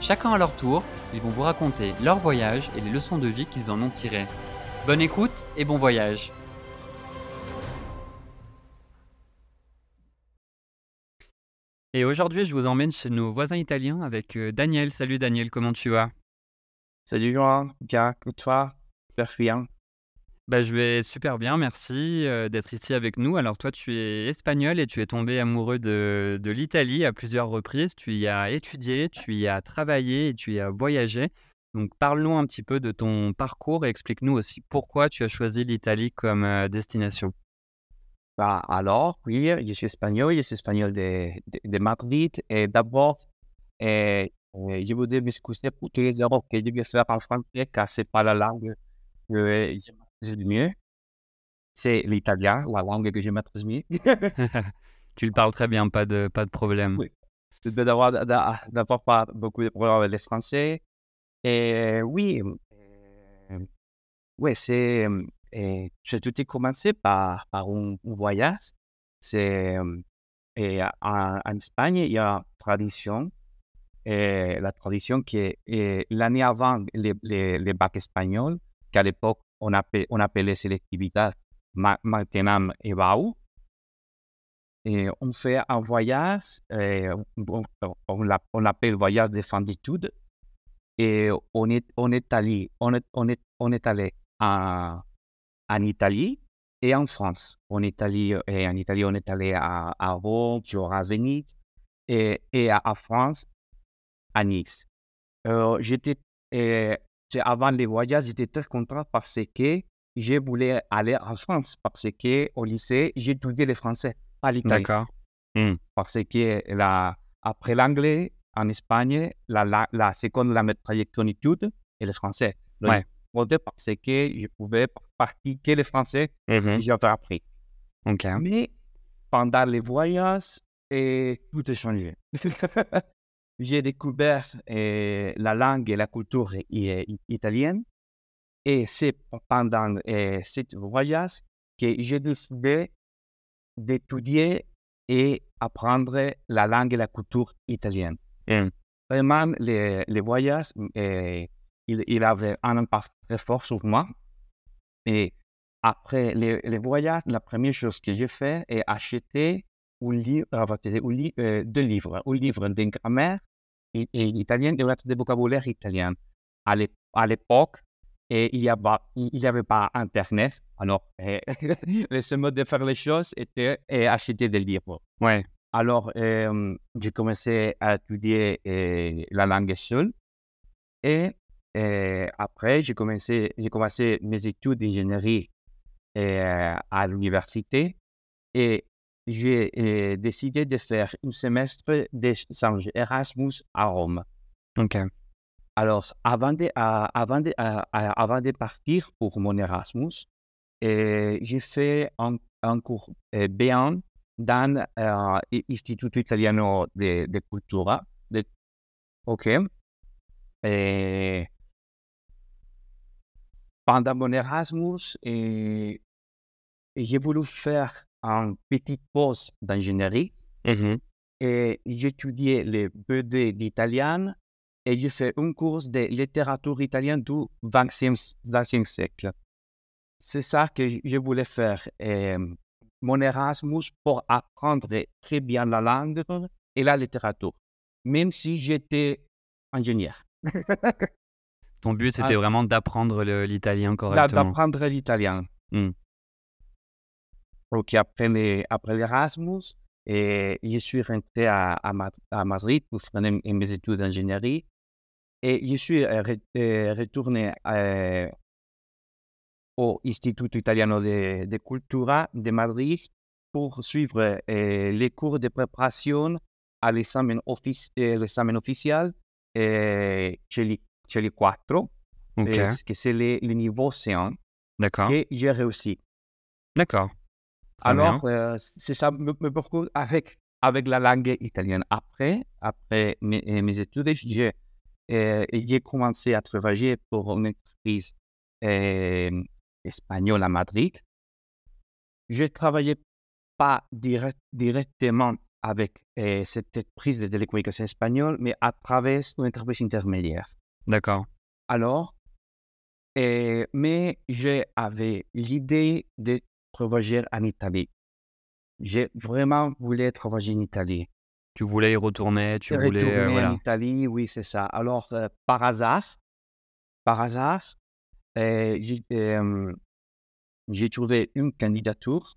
Chacun à leur tour, ils vont vous raconter leur voyage et les leçons de vie qu'ils en ont tirées. Bonne écoute et bon voyage Et aujourd'hui, je vous emmène chez nos voisins italiens avec euh, Daniel. Salut Daniel, comment tu vas? Salut Johan, bien, toi? Super. Bah, Je vais super bien, merci euh, d'être ici avec nous. Alors toi, tu es espagnol et tu es tombé amoureux de, l'Italie à plusieurs reprises. Tu y as étudié, tu y as travaillé et tu y as voyagé. Donc parle-nous un petit peu de ton parcours et explique-nous aussi pourquoi tu as choisi l'Italie comme euh, destination. Bah, alors, oui, je suis espagnol, je suis espagnol de, Madrid. Et d'abord, euh, euh, je voudrais m'excuser pour tous les erreurs que je vais faire en français, car ce n'est pas la langue que je le mieux. C'est l'italien, la langue que je maîtrise mieux. tu le parles très bien, pas de, pas de problème. Oui. Je dois d'avoir, d'avoir pas beaucoup de problèmes avec le français. Et oui, euh, ouais, c'est, et j'ai tout commencé par, par un, un voyage. C'est, et en, en, Espagne, il y a une tradition. Et la tradition qui est l'année avant les, les, les bacs espagnols, qu'à l'époque, on, appelait, on appelait sélectivité maintenant et Bau. Et on fait un voyage, et on, l'appelle voyage de fin d'études. Et on est, on est allé, on est, on est, on est allé à, en Italie et en France. En Italie, et en Italie on est allé à, Rome, à Venise, et, et à, à, France, à Nice. Euh, j'étais, avant les voyages, j'étais très content parce que je voulais aller en France, parce qu'au lycée, étudié le français à l'Italie. D'accord. Mmh. Parce que la, après l'anglais, en Espagne, la, la, la seconde la trajectoire d'études et le français. Donc, ouais parce que je pouvais pratiquer le français mm -hmm. j'avais appris. Okay. Mais pendant les voyages, et tout a changé. j'ai découvert eh, la langue et la culture italienne. Et c'est pendant eh, ce voyage que j'ai décidé d'étudier et apprendre la langue et la culture italienne. Mm. Vraiment, les, voyages, eh, il, avait un impact très fort sur moi. Et après les, les voyages, la première chose que j'ai fait est acheter un livre, euh, deux livres, un livre de grammaire et, et italien et un de vocabulaire italien. À l'époque, et il n'y avait, pas Internet. Alors, euh, le seul mode de faire les choses était acheter des livres. Ouais. Alors, euh, j'ai commencé à étudier euh, la langue seule. Et et après, j'ai commencé, commencé mes études d'ingénierie à l'université et j'ai décidé de faire un semestre d'échange Erasmus à Rome. OK. Alors, avant de, avant de, avant de partir pour mon Erasmus, j'ai fait un, un cours B1 dans l'Istituto Italiano de, de Cultura. De, OK. Et pendant mon Erasmus, et, et j'ai voulu faire une petite pause d'ingénierie mm -hmm. et j'étudiais le BD d'italien et j'ai fait un cours de littérature italienne du XXe siècle. C'est ça que je voulais faire. Et mon Erasmus pour apprendre très bien la langue et la littérature, même si j'étais ingénieur. Ton but, Ah. c'était vraiment d'apprendre l'italien correctement. d'apprendre l'italien. Mm. Ok, après les- après l'Erasmus, et je suis rentré à, à, Ma- à Madrid pour faire mes études d'ingénierie. Et je suis euh, euh, retourné euh, au Instituto Italiano de, de Cultura de Madrid pour suivre les cours de préparation à l'examen offici- officiel euh, chez les, chez les quatre, Ok, euh, que c'est le, le niveau C1 d'accord. que j'ai réussi. D'accord. Alors, euh, c'est ça, me, me avec, avec la langue italienne? Après, après mes, euh, mes études, j'ai euh, j'ai commencé à travailler pour une entreprise euh, espagnole à Madrid. Je ne travaillais pas direct- directement avec cette entreprise de télécommunications espagnole, mais à travers une entreprise intermédiaire. D'accord. Alors, mais j'avais l'idée de travailler en Italie. J'ai vraiment voulu travailler en Italie. Tu voulais y retourner, tu voulais. Retourner euh, en voilà. Italie, oui, c'est ça. Alors, euh, par hasard, par hasard, euh, j'ai trouvé une candidature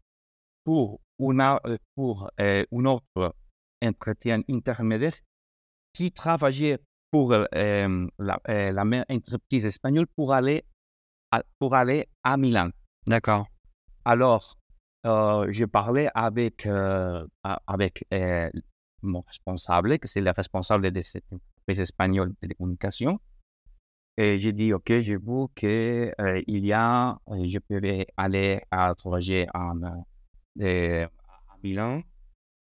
pour, une, pour euh, un autre entretien intermédiaire qui travaillait pour la, la même entreprise espagnole pour aller à, pour aller à Milan. D'accord. Alors, euh, je parlais avec, euh, avec euh, mon responsable, que c'est le responsable de cette entreprise espagnole de télécommunications. Et j'ai dit, OK, je veux qu'il y a, je peux aller à travailler en, à Milan.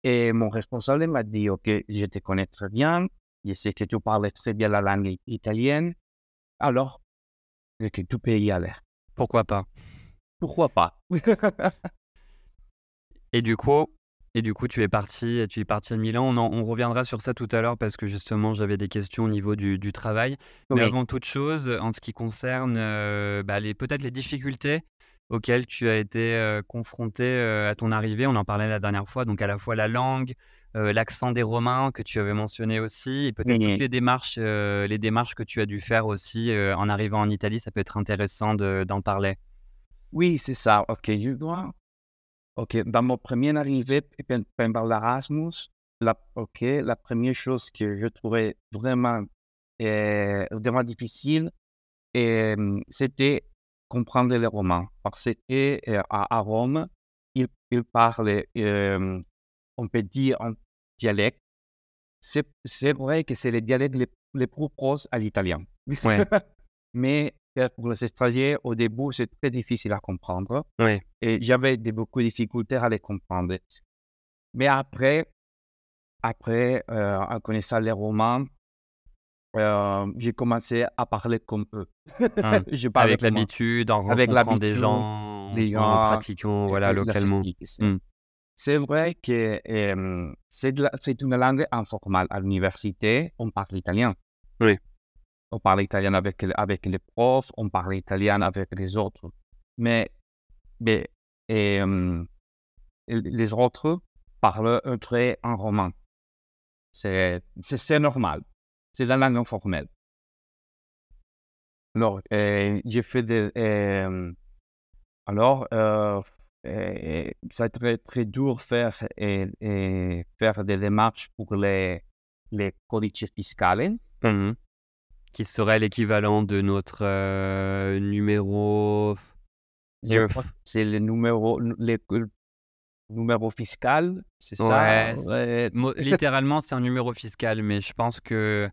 Et mon responsable m'a dit, OK, je te connais très bien, je sais que tu parles très bien la langue italienne, alors que tu peux y aller. Pourquoi pas? Pourquoi pas? Et du coup, et du coup, tu es parti, tu es parti à Milan. On, en- on reviendra sur ça tout à l'heure parce que justement, j'avais des questions au niveau du, du travail. Mais avant toute chose, en ce qui concerne euh, bah, les, peut-être les difficultés auxquelles tu as été euh, confronté euh, à ton arrivée, on en parlait la dernière fois, donc à la fois la langue, l'accent des Romains que tu avais mentionné aussi, et peut-être toutes les démarches, les démarches que tu as dû faire aussi en arrivant en Italie, ça peut être intéressant de- d'en parler. Oui, c'est ça. OK, je dois. OK, dans mon premier arrivée pen- pendant l'Erasmus, la, OK, la première chose que je trouvais vraiment, euh, vraiment difficile, euh, c'était comprendre les romans. Parce que euh, à, à Rome, ils, ils parlent, on peut dire, en dialecte. C'est vrai que c'est le dialecte les, les plus proches à l'italien. Ouais. Mais pour les étrangers, au début, c'est très difficile à comprendre. Oui. Et j'avais beaucoup de difficultés à les comprendre. Mais après, après euh, en connaissant les romans, euh, j'ai commencé à parler comme eux. Ah, Je Avec l'habitude, en rencontrant des gens, des en gens, pratiquant voilà, localement. société, c'est- Mm. C'est vrai que euh, c'est de la- c'est une langue informelle. À l'université, on parle italien. Oui. On parle italien avec, avec les profs, on parle italien avec les autres. Mais, mais les autres parlent un trait en roman. C'est c'est- c'est normal. C'est la langue informelle. Alors, j'ai fait des. alors, euh, euh, c'est très, très dur faire, et, faire des démarches pour les, les codices fiscales. Mhm. Qui serait l'équivalent de notre euh, numéro. Je Je- crois que c'est le numéro, le, le numéro fiscal, c'est ça? Ouais, littéralement, c'est un numéro fiscal, mais je pense que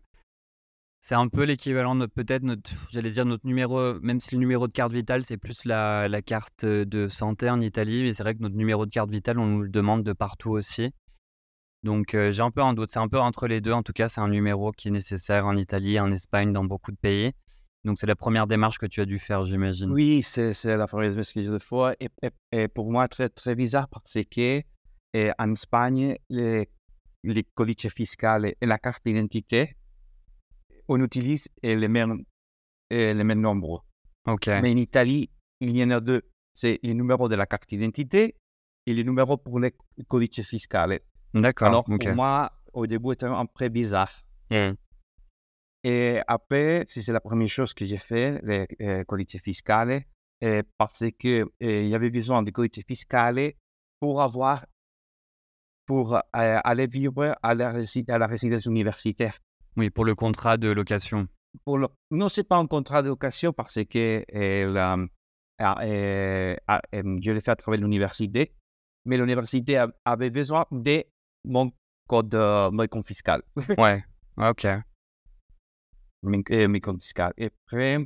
c'est un peu l'équivalent de peut-être notre, j'allais dire notre numéro, même si le numéro de carte vitale, c'est plus la, la carte de santé en Italie, mais c'est vrai que notre numéro de carte vitale, on nous le demande de partout aussi. Donc euh, j'ai un peu un doute, c'est un peu entre les deux. En tout cas, c'est un numéro qui est nécessaire en Italie, en Espagne, dans beaucoup de pays. Donc c'est la première démarche que tu as dû faire, j'imagine. Oui, c'est la première fois que je le fais. Et, et- et pour moi, très, très bizarre parce que eh, en Espagne, les, les codices fiscales et la carte d'identité, on utilise eh, les mêmes, les mêmes nombres. Ok. Mais en Italie, il y en a deux. C'est le numéro de la carte d'identité et le numéro pour les codices fiscales. D'accord. Alors, pour moi, au début, c'était un peu bizarre. Mm. Et après, c'est c'est la première chose que j'ai fait, les euh, collectivités fiscales, euh, parce que euh, il y avait besoin de collectivités fiscales pour avoir, pour euh, aller vivre à la, rési- à la résidence universitaire. Oui, pour le contrat de location. Pour le- non, c'est pas un contrat de location parce que euh, la- euh, euh, je l'ai fait à travers l'université, mais l'université avait besoin de mon code, euh, mon compte fiscal. Ouais, ok. Mon euh, mon compte fiscal. Et après,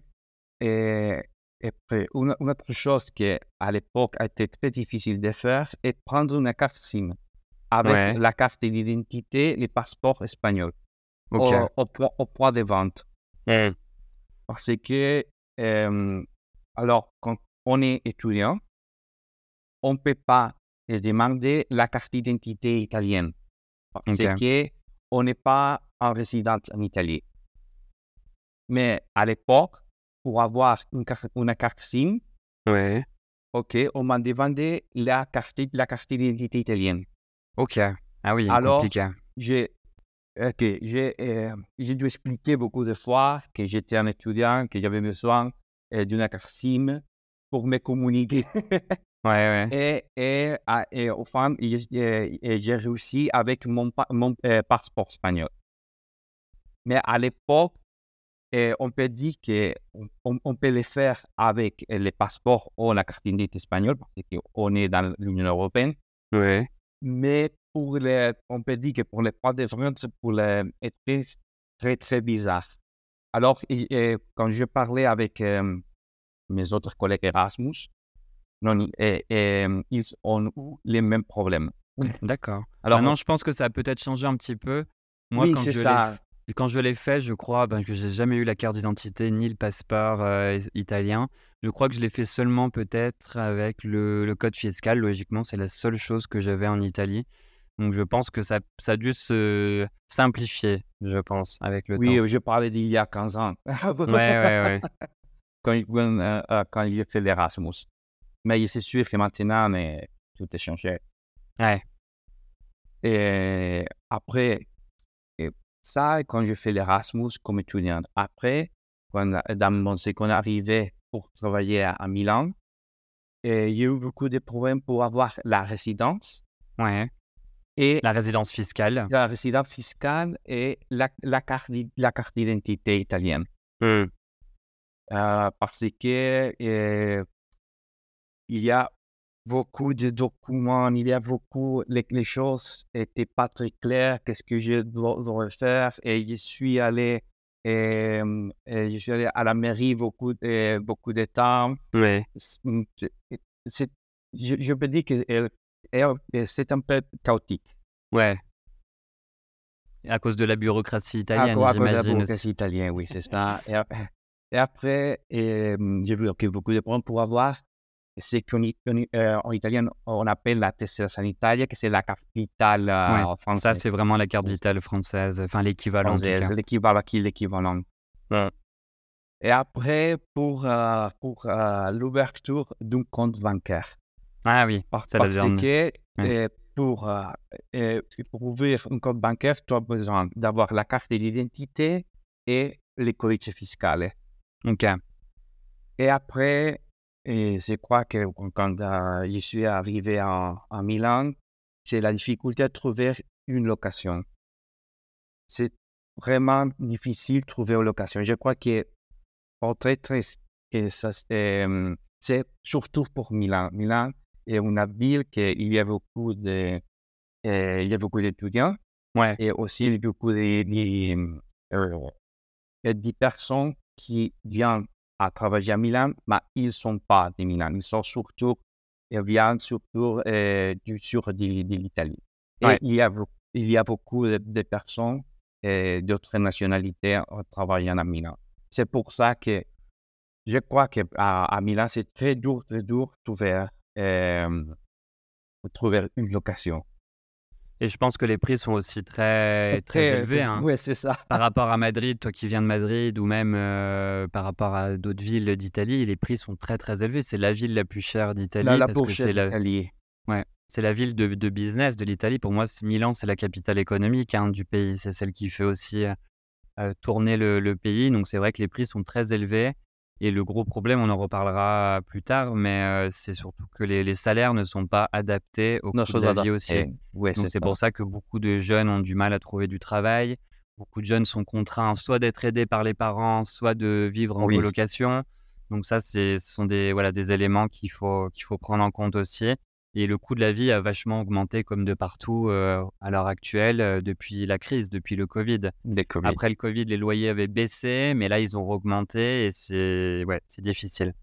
euh, et après une, une autre chose qui à l'époque a été très difficile de faire est prendre une carte SIM avec Ouais. la carte d'identité, le passeport espagnol Ok. au, au au point de vente. Hmm. Parce que, euh, alors, quand on est étudiant, on ne peut pas euh, demander la carte d'identité italienne. Parce Ok. que on n'est pas en résidence en Italie. Mais à l'époque, pour avoir une carte, une carte SIM, Ouais. ok, on m'a demandé la carte, la carte d'identité italienne. Ok. Ah oui, Alors, compliqué. j'ai ok, j'ai euh, j'ai dû expliquer beaucoup de fois que j'étais un étudiant, que j'avais besoin euh, d'une carte SIM pour me communiquer. Ouais, ouais. et, et, à- et au fond, j'ai euh, réussi avec mon, mon euh, passeport espagnol. Mais à l'époque, euh, on peut dire qu'on on, on peut le faire avec euh, le passeport ou la carte d'identité espagnole parce qu'on est dans l'Union européenne. Ouais. Mais pour les, on peut dire que pour les points de vente, pour les, très, très, très bizarre. Alors, et- et quand je parlais avec euh, mes autres collègues Erasmus, non, et- et, ils ont les mêmes problèmes. D'accord. Alors, Maintenant, je pense que ça a peut-être changé un petit peu. Moi, oui, quand je l'ai ça. f- quand je l'ai fait, je crois ben, que j'ai jamais eu la carte d'identité ni le passeport euh, italien. Je crois que je l'ai fait seulement peut-être avec le, le code fiscal. Logiquement, c'est la seule chose que j'avais en Italie. Donc, je pense que ça, ça a dû se simplifier, je pense, avec le Oui, temps. je parlais d'il y a 15 ans, Ouais, ouais, ouais. quand, euh, euh, il a fait l'Erasmus. Mais c'est sûr que maintenant, mais, tout est changé. Ouais. Et après, et ça, quand je fais l'Erasmus comme étudiant. Après, quand, dans mon seconde arrivée pour travailler à, à Milan, et il y a eu beaucoup de problèmes pour avoir la résidence Ouais. et La résidence fiscale. la résidence fiscale et la, la carte, d'i- la carte d'identité italienne. Euh, parce que euh, il y a beaucoup de documents, il y a beaucoup, les, les choses n'étaient pas très claires, qu'est-ce que je dois, dois faire, et je suis allé, et je suis allé à la mairie beaucoup de, beaucoup de temps. C'est- c'est- je, je peux dire que c'est un peu chaotique Ouais. À cause de la bureaucratie à, italienne, cause- à cause de la bureaucratie italienne, oui, c'est ça. Et, ap- et après, euh, j'ai vu que beaucoup de problèmes pour avoir c'est qu'en euh, en italien, on appelle la tessera sanitaria, que c'est la carte vitale euh, Ouais, en français. Ça, c'est vraiment la carte vitale française, enfin l'équivalent. l'équivalent qui l'équivalent. Ouais. Et après, pour, euh, pour euh, l'ouverture d'un compte bancaire. Ah oui, Par- Parce que Ouais. euh, pour, euh, pour ouvrir un compte bancaire, tu as besoin d'avoir la carte d'identité et les codices fiscales. Ok. Et après, et je crois que quand euh, je suis arrivé à, à Milan, c'est la difficulté de trouver une location. C'est vraiment difficile de trouver une location. Je crois que très ça, c'est surtout pour Milan. Milan est une ville qui il y a beaucoup de euh, il y a beaucoup d'étudiants Ouais. et aussi il y a beaucoup de, de, euh, de personnes qui viennent à travailler à Milan, mais ils ne sont pas de Milan. Ils sont surtout, ils viennent surtout euh, du sud de, de l'Italie. Ouais. il, y a, il y a beaucoup de, de personnes euh, d'autres nationalités travaillant à Milan. C'est pour ça que je crois qu'à à Milan, c'est très dur, très dur de trouver, euh, de trouver une location. Et je pense que les prix sont aussi très, très élevés. hein. Oui, c'est ça. Par rapport à Madrid, toi qui viens de Madrid, ou même euh, par rapport à d'autres villes d'Italie, les prix sont très très élevés. C'est la ville la plus chère d'Italie La, la parce que c'est la, d'Italie. c'est la ville de, de business de l'Italie. Pour moi, Milan, c'est la capitale économique hein, du pays. C'est celle qui fait aussi euh, tourner le, pays. Donc c'est vrai que les prix sont très élevés. Et le gros problème, on en reparlera plus tard, mais c'est surtout que les, salaires ne sont pas adaptés au coût de la vie aussi. Donc c'est pour ça que beaucoup de jeunes ont du mal à trouver du travail. Beaucoup de jeunes sont contraints soit d'être aidés par les parents, soit de vivre en colocation. Donc ça, ce sont des, voilà, des éléments qu'il faut, qu'il faut prendre en compte aussi. Et le coût de la vie a vachement augmenté comme de partout euh, à l'heure actuelle euh, depuis la crise, depuis le COVID. Après le Covid, les loyers avaient baissé, mais là, ils ont augmenté et c'est ouais, c'est difficile.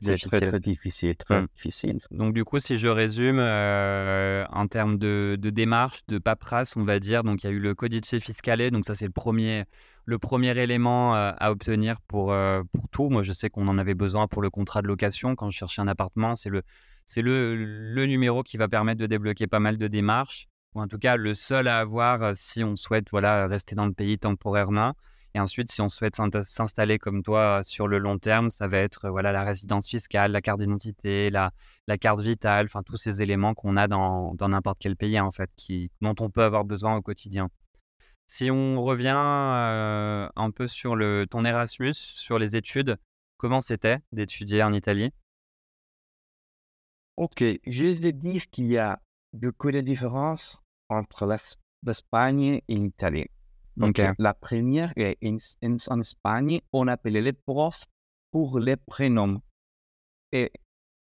C'est très, très difficile, très mmh. difficile. Donc du coup, si je résume, euh, en termes de, de, démarche, de paperasse, on va dire, donc il y a eu le codice fiscal, donc ça c'est le premier, le premier élément à obtenir pour, pour tout. Moi, je sais qu'on en avait besoin pour le contrat de location quand je cherchais un appartement. C'est le, c'est le, le, numéro qui va permettre de débloquer pas mal de démarches, ou en tout cas le seul à avoir euh, si on souhaite voilà, rester dans le pays temporairement. Et ensuite, si on souhaite s'installer comme toi sur le long terme, ça va être euh, voilà, la résidence fiscale, la carte d'identité, la, la, carte vitale, enfin tous ces éléments qu'on a dans n'importe quel pays en fait, qui, dont on peut avoir besoin au quotidien. Si on revient euh, un peu sur le, ton Erasmus, sur les études, comment c'était d'étudier en Italie? Ok, je vais dire qu'il y a beaucoup de différences entre l'Espagne et l'Italie. Donc, la première est en, Espagne, on appelait les profs pour les prénoms. Et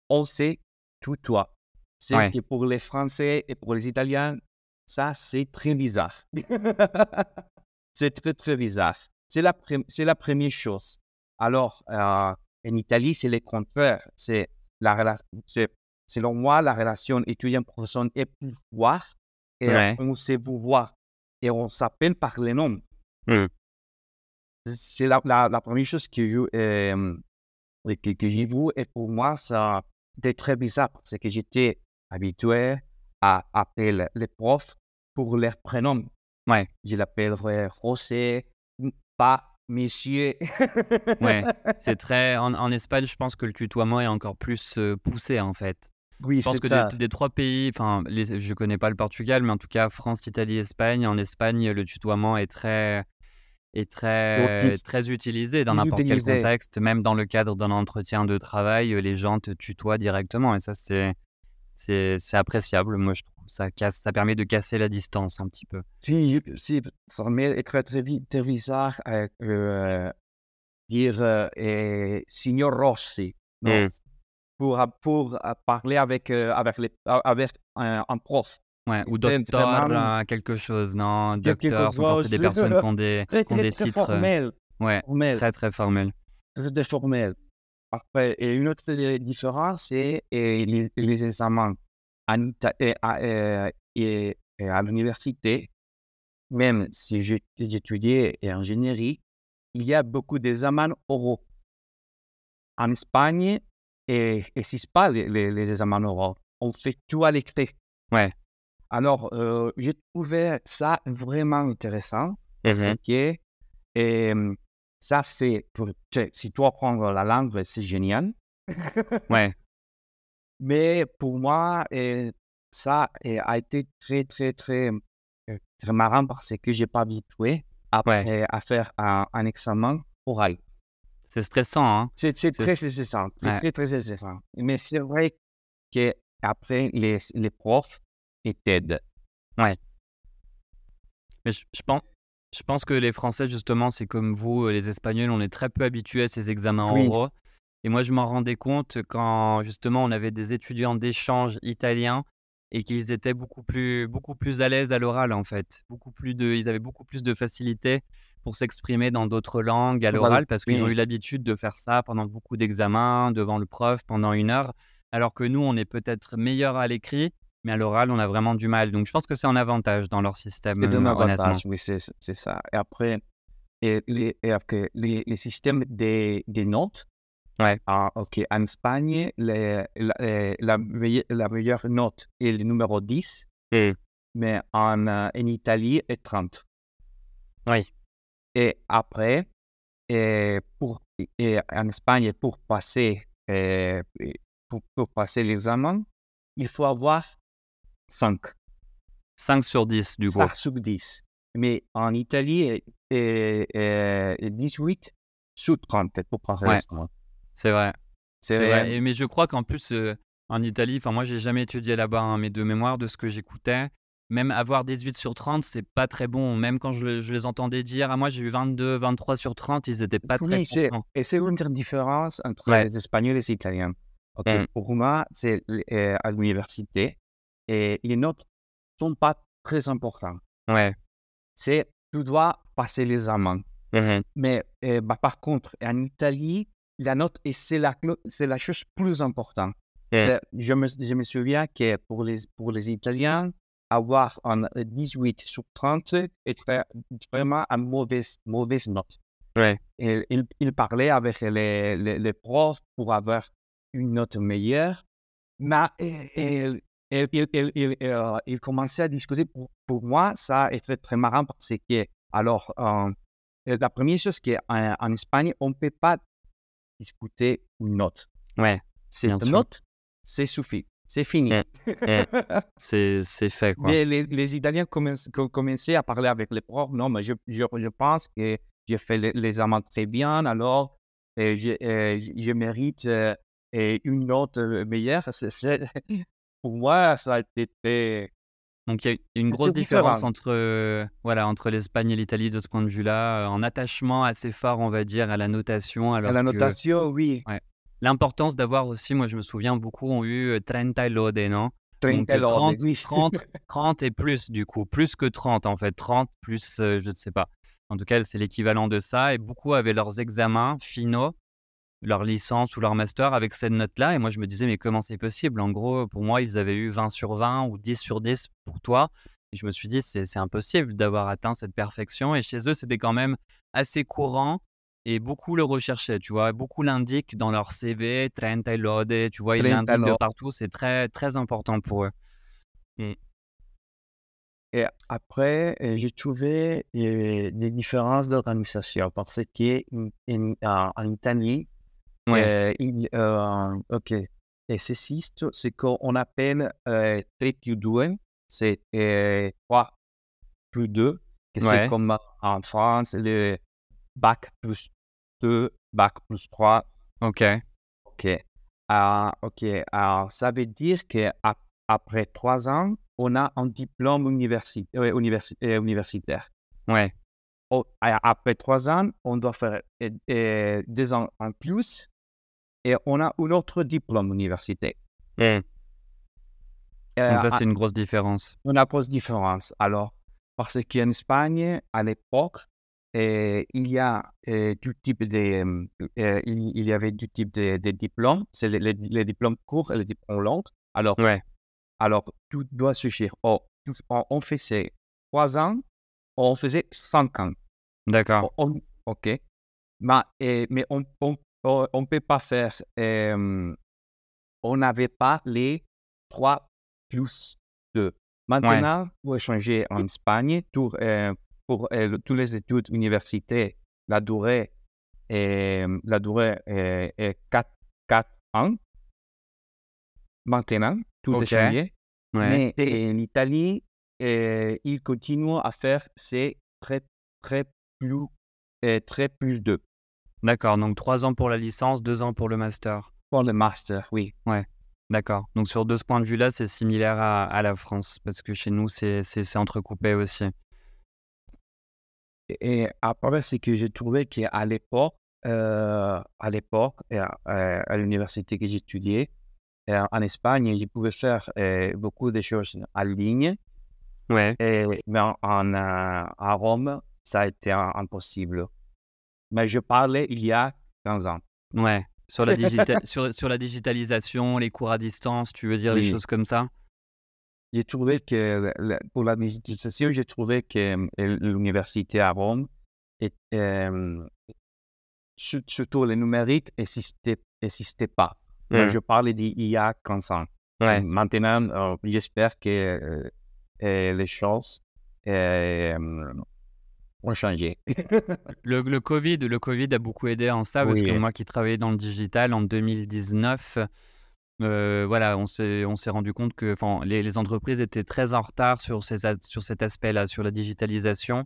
on sait tout toi. C'est que pour les Français et pour les Italiens, ça, c'est très bizarre. c'est très, très bizarre. C'est la, la première chose. Alors, euh, en Italie, c'est le contraire. C'est la relation selon moi, la relation étudiant-professeur est pouvoir et on sait pouvoir et on s'appelle par les noms. Mmh. C'est la, la, première chose que, euh, que, que j'ai vu et pour moi, ça était très bizarre parce que j'étais habitué à appeler les profs pour leurs prénoms. Ouais. Je l'appellerai José, pas Monsieur. ouais, c'est très. En, en, Espagne, je pense que le tutoiement est encore plus poussé en fait. Oui, je pense que Des, trois pays, enfin, je connais pas le Portugal, mais en tout cas, France, Italie, Espagne. En Espagne, le tutoiement est très, est très, très utilisé dans n'importe quel contexte, même dans le cadre d'un entretien de travail, les gens te tutoient directement. Et ça, c'est, c'est, appréciable. Moi, je trouve ça casse, ça permet de casser la distance un petit peu. Si, si ça met très, très, très bizarre euh, euh, dire euh, Signor Rossi. Non, mmh pour, pour parler avec, avec, les, avec un, prof. Ouais, ou docteur, quelque chose, non? Docteur, c'est des personnes qui ont des, très, qui ont des très titres. Formel. Ouais, formel. très très formel. Très formel. Après, et une autre différence, c'est les, les, examens à, à, et, à l'université. Même si j'étudiais ingénierie, il y a beaucoup d'examens oraux. En Espagne, et, ce pas les, les, les, examens oraux, on fait tout à l'écrit. Ouais. Alors, euh, j'ai trouvé ça vraiment intéressant. Mmh. Et ça, c'est pour. Si tu apprends la langue, c'est génial. ouais. Mais pour moi, et ça a été très, très, très, euh, très marrant parce que je n'ai pas habitué à, à faire un, un examen oral. C'est stressant, hein? C'est très stressant. C'est très, très stressant. Mais c'est vrai qu'après, les, les profs t'aident. Ouais. Mais je, pense, je pense que les Français, justement, c'est comme vous, euh, les Espagnols, on est très peu habitués à ces examens oui. oraux. Et moi, je m'en rendais compte quand, justement, on avait des étudiants d'échange italiens et qu'ils étaient beaucoup plus, beaucoup plus à l'aise à l'oral, en fait. Beaucoup plus de, ils avaient beaucoup plus de facilité pour s'exprimer dans d'autres langues à l'oral parce qu'ils ont eu l'habitude de faire ça pendant beaucoup d'examens, devant le prof, pendant une heure, alors que nous, on est peut-être meilleur à l'écrit, mais à l'oral, on a vraiment du mal. Donc, je pense que c'est un avantage dans leur système. C'est un avantage, oui, c'est ça. Et après, et les, et après, les, les, systèmes des, des notes, ouais. Ah, ok, en Espagne, les, la, la, la, meilleure note est le numéro 10, mais en, en Italie, est 30. Oui. Et après, et pour, et en Espagne, pour passer, pour, pour, passer l'examen, il faut avoir 5. 5 sur 10, du coup. 5 sur 10. Mais en Italie, et, et 18 sous 30 pour prendre Ouais. le C'est vrai. C'est vrai. Et- mais je crois qu'en plus, euh, en Italie, enfin moi, j'ai jamais étudié là-bas, hein, mais de mémoire, de ce que j'écoutais, même avoir 18 sur 30, c'est pas très bon. Même quand je, le- je les entendais dire, ah, moi j'ai eu 22, 23 sur 30, ils étaient pas très Oui, contents. et c'est une différence entre Ouais. les Espagnols et les Italiens. Ok, Mm. Pour moi, c'est euh, à l'université et les notes sont pas très importantes. Ouais. C'est tu dois passer l'examen. Mhm. Mais euh, bah, par contre, en Italie, la note, et c'est la, c'est la chose plus importante. Mm. Je, me, je me souviens que pour les, pour les Italiens, avoir un 18 sur 30 est vraiment une mauvaise, mauvaise note. Ouais. Et il, il parlait avec les, les, les profs pour avoir une note meilleure. Mais il, il, il, euh, il commençait à discuter. Pour, pour moi, ça est très, très marrant parce que, alors, euh, la première chose, c'est qu'en en Espagne, on ne peut pas discuter une note. Ouais. Cette Bien sûr. note, c'est suffit. C'est fini. C'est c'est fait, quoi. Mais les, les Italiens commencent- co- commençaient à parler avec les profs. Non, mais je, je, je pense que j'ai fait les, les amants très bien, alors euh, je, euh, je- je mérite euh, euh, une note euh, meilleure. Pour moi, ça a été Donc il y a une grosse différence différent. entre, euh, voilà, entre l'Espagne et l'Italie de ce point de vue-là, euh, en attachement assez fort, on va dire, à la notation. Alors la que notation, oui. L'importance d'avoir aussi, moi je me souviens, beaucoup ont eu euh, 30 e lode, non? 30 Donc euh, lode, 30, oui. 30, 30 et plus du coup, plus que 30 en fait, 30 plus, euh, je ne sais pas. En tout cas, c'est l'équivalent de ça. Et beaucoup avaient leurs examens finaux, leur licence ou leur master avec cette note-là. Et moi, je me disais, mais comment c'est possible? En gros, pour moi, ils avaient eu 20 sur 20 ou 10 sur 10 pour toi. Et je me suis dit, c'est impossible d'avoir atteint cette perfection. Et chez eux, c'était quand même assez courant. Et beaucoup le recherchaient, tu vois. Beaucoup l'indiquent dans leur CV, 30 lode, tu vois, ils 30 l'indiquent de partout. C'est très, très important pour eux. Et après, euh, j'ai trouvé euh, des différences d'organisation parce que en, en- Italie, Ouais. euh, il, euh, ok, et ceci, c'est ce qu'on appelle euh, 3 più 2, c'est euh, 3 plus 2, que Ouais. c'est comme en France, le bac plus 2, bac plus 3, Ok. ok. Ah, ok, alors ça veut dire qu'après 3 ans, on a un diplôme universi- euh, universi- euh, universitaire. Ouais. Oh, après trois ans, on doit faire euh, euh, deux ans en plus et on a un autre diplôme universitaire. Euh, Donc ça, à- c'est une grosse différence. une grosse différence. Alors, parce qu'en Espagne, à l'époque, il y a euh, du type de, euh, il, y avait du type de, de diplômes, c'est les, les- les diplômes courts et les diplômes longs. Alors, Ouais. alors tout doit suffire. Oh, on, on faisait trois ans, on faisait cinq ans. D'accord. On- ok. Mais, euh, mais on on, on, peut pas faire. euh, on n'avait pas les 3 plus 2. Maintenant, pour changer en Espagne, tout, euh, pour euh, toutes les études universitaires, la durée, est, la durée est, est 4, 4 ans. Maintenant, tout est changé. Ouais. Mais en Italie, euh, ils continuent à faire ces très, très plus, euh, très plus de D'accord. Donc trois ans pour la licence, deux ans pour le master. pour le master, oui. D'accord. Donc sur de ce point de vue-là, c'est similaire à, à la France, parce que chez nous, c'est entrecoupé aussi. Et après, c'est que j'ai trouvé qu'à l'époque, euh, à l'époque, euh, euh, à l'université que j'étudiais, en Espagne, je pouvais faire euh, beaucoup de choses en ligne, Ouais. et, mais en, en, à Rome, ça a été impossible. Mais je parlais il y a 15 ans. Ouais. Sur la, sur, sur la digitalisation, les cours à distance, tu veux dire les Oui. choses comme ça? J'ai trouvé que pour la digitalisation, j'ai trouvé que euh, l'université à Rome, est, euh, sur- surtout le numérique, n'existait pas. Mm. je parlais d'il y a 15 ans. Ouais. Maintenant, euh, j'espère que euh, les choses ont changé. Le, le Covid, le Covid a beaucoup aidé en ça, parce que moi qui travaillais dans le digital en 2019, voilà, on s'est rendu compte que les, les entreprises étaient très en retard sur, ces, sur cet aspect-là, sur la digitalisation.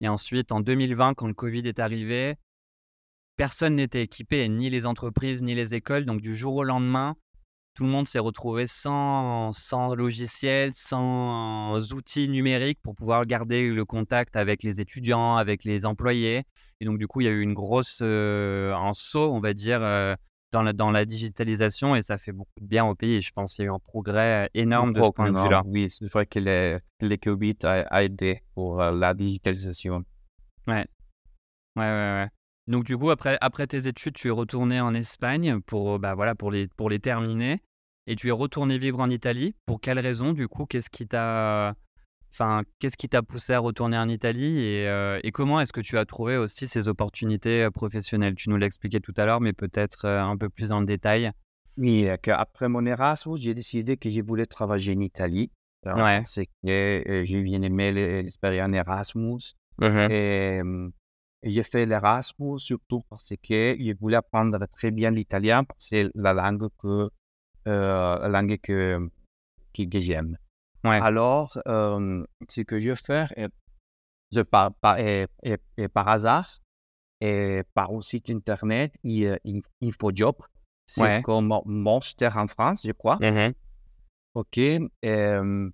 Et ensuite, en 2020, quand le Covid est arrivé, personne n'était équipé, ni les entreprises, ni les écoles. Donc, du jour au lendemain, tout le monde s'est retrouvé sans, sans logiciel, sans outils numériques pour pouvoir garder le contact avec les étudiants, avec les employés. Et donc, du coup, il y a eu une grosse, un saut, on va dire, dans, la, dans la digitalisation et ça fait beaucoup de bien au pays. Je pense qu'il y a eu un progrès énorme de ce point de vue-là. Oui, c'est vrai que les, les Covid a, aidé pour euh, la digitalisation. Ouais. Ouais, ouais, ouais. Donc, du coup, après, après tes études, tu es retourné en Espagne pour, bah, voilà, pour, les, pour les terminer et tu es retourné vivre en Italie. Pour quelle raison, du coup Qu'est-ce qui t'a. Enfin, qu'est-ce qui t'a poussé à retourner en Italie et, euh, et comment est-ce que tu as trouvé aussi ces opportunités euh, professionnelles? Tu nous l'as expliqué tout à l'heure, mais peut-être euh, un peu plus en détail. Oui, après mon Erasmus, j'ai décidé que je voulais travailler en Italie. Ouais. C'est que j'ai bien aimé l'expérience Erasmus. Mmh Et, j'ai fait l'Erasmus surtout parce que je voulais apprendre très bien l'italien, parce que c'est la langue que, la langue que, que, que j'aime. Ouais. Alors, euh, ce que je fais, je par, par, et, et, et par hasard, et par un site internet, il, InfoJob, c'est Ouais. comme Monster en France, je crois. Mmh OK. euh,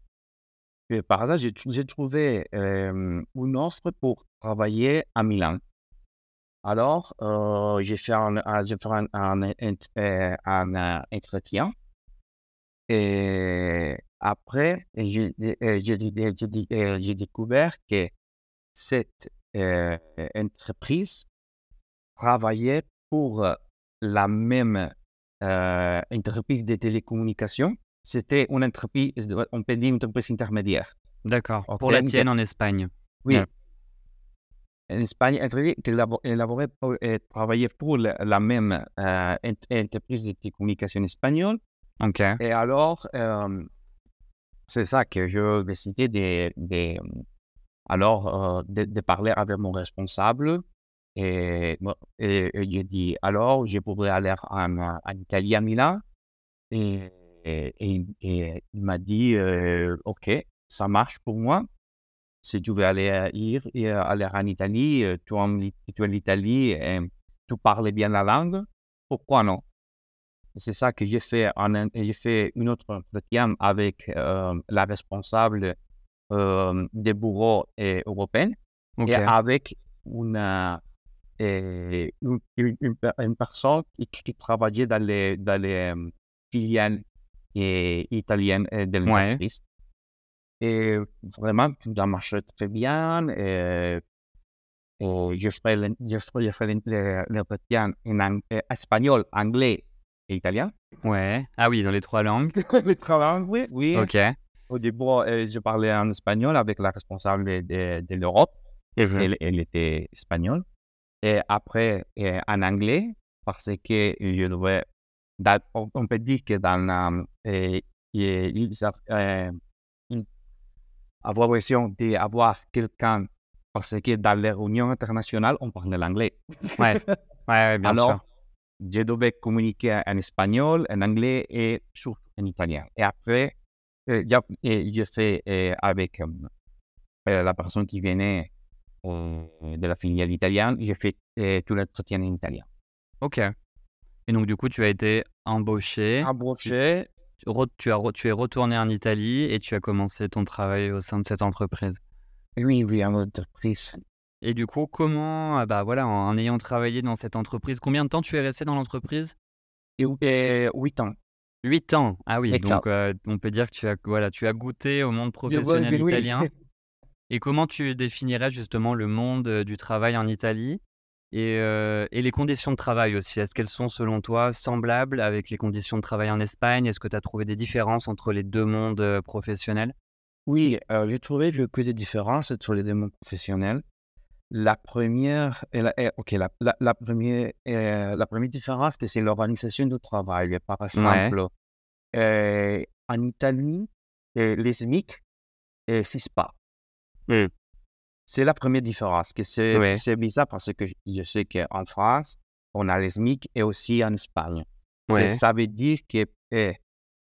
et par hasard, j'ai trouvé euh, une offre pour travailler à Milan. Alors, euh, j'ai fait un, un- un, un, ent- euh, un, euh, entretien. Et après, j'ai euh, dé- euh, j'ai découvert que cette euh, entreprise travaillait pour euh, la même euh, entreprise de télécommunications. C'était une entreprise, on peut dire une entreprise intermédiaire. D'accord. Pour la tienne en Espagne. Oui. En Espagne, et travaillait pour la, la même euh, ent- entreprise de télécommunications espagnole. Ok. Et alors, euh, c'est ça que je décidé de, de, alors, de, parler avec mon responsable. Et, et, j'ai dit, alors, je pourrais aller en, Italie, à Milan? Et, il m'a dit, euh, OK, ça marche pour moi. Si tu veux aller, aller en Italie, tu es en, en Italie, et tu parles bien la langue, pourquoi non? C'est ça que j'ai fait. En, j'ai fait une autre entretien avec euh, la responsable euh, des bureaux euh, européens Ok. et avec une, euh, une, une- une per- une personne qui, qui travaillait dans les, dans les euh, filiales euh, italiennes de Ouais. l'entreprise. Et vraiment, tout a marché très bien. Et, et je l'en- l'entretien en euh, espagnol, anglais et italien? Ouais. Ah oui, dans les trois langues. Les trois langues, oui. oui. Ok. Au début, euh, je parlais en espagnol avec la responsable de, de- de l'Europe. Mhm. Elle, elle était espagnole. Et après, euh, en anglais, parce que je devais, dans- on, peut dire que dans la, euh, euh, avoir besoin d'avoir quelqu'un, parce que dans les réunions internationales, on parle l'anglais. Ouais. Ouais, ouais, bien Alors, sûr. Je devais communiquer en espagnol, en anglais et surtout en italien. Et après, euh, fais euh, avec euh, euh, la personne qui venait euh, de la filiale italienne, j'ai fait tout l'entretien en italien. Ok. Et donc, du coup, tu as été embauché. Embauché, Tu, as tu es retourné en Italie et tu as commencé ton travail au sein de cette entreprise. oui, oui, en entreprise. Et du coup, comment, ah bah voilà, en, en ayant travaillé dans cette entreprise, combien de temps tu es resté dans l'entreprise? Et, et 8 ans. Huit ans? Ah oui, donc euh, on peut dire que tu as, voilà, tu as goûté au monde professionnel oui. italien. Et comment tu définirais justement le monde euh, du travail en Italie? Et, euh, et les conditions de travail aussi Est-ce qu'elles sont selon toi semblables avec les conditions de travail en Espagne? Est-ce que tu as trouvé des différences entre les deux mondes professionnels? Oui, euh, j'ai trouvé que des différences entre les deux mondes professionnels. La première, et- ok, la, la, la première, euh, la première différence, c'est l'organisation du travail. Par exemple, euh, en Italie, euh, les SMIC n'existent pas. Mm. C'est la première différence. Que c'est, Ouais. c'est bizarre parce que je- sais qu'en France, on a les SMIC et aussi en Espagne. Ouais. Ça veut dire que euh,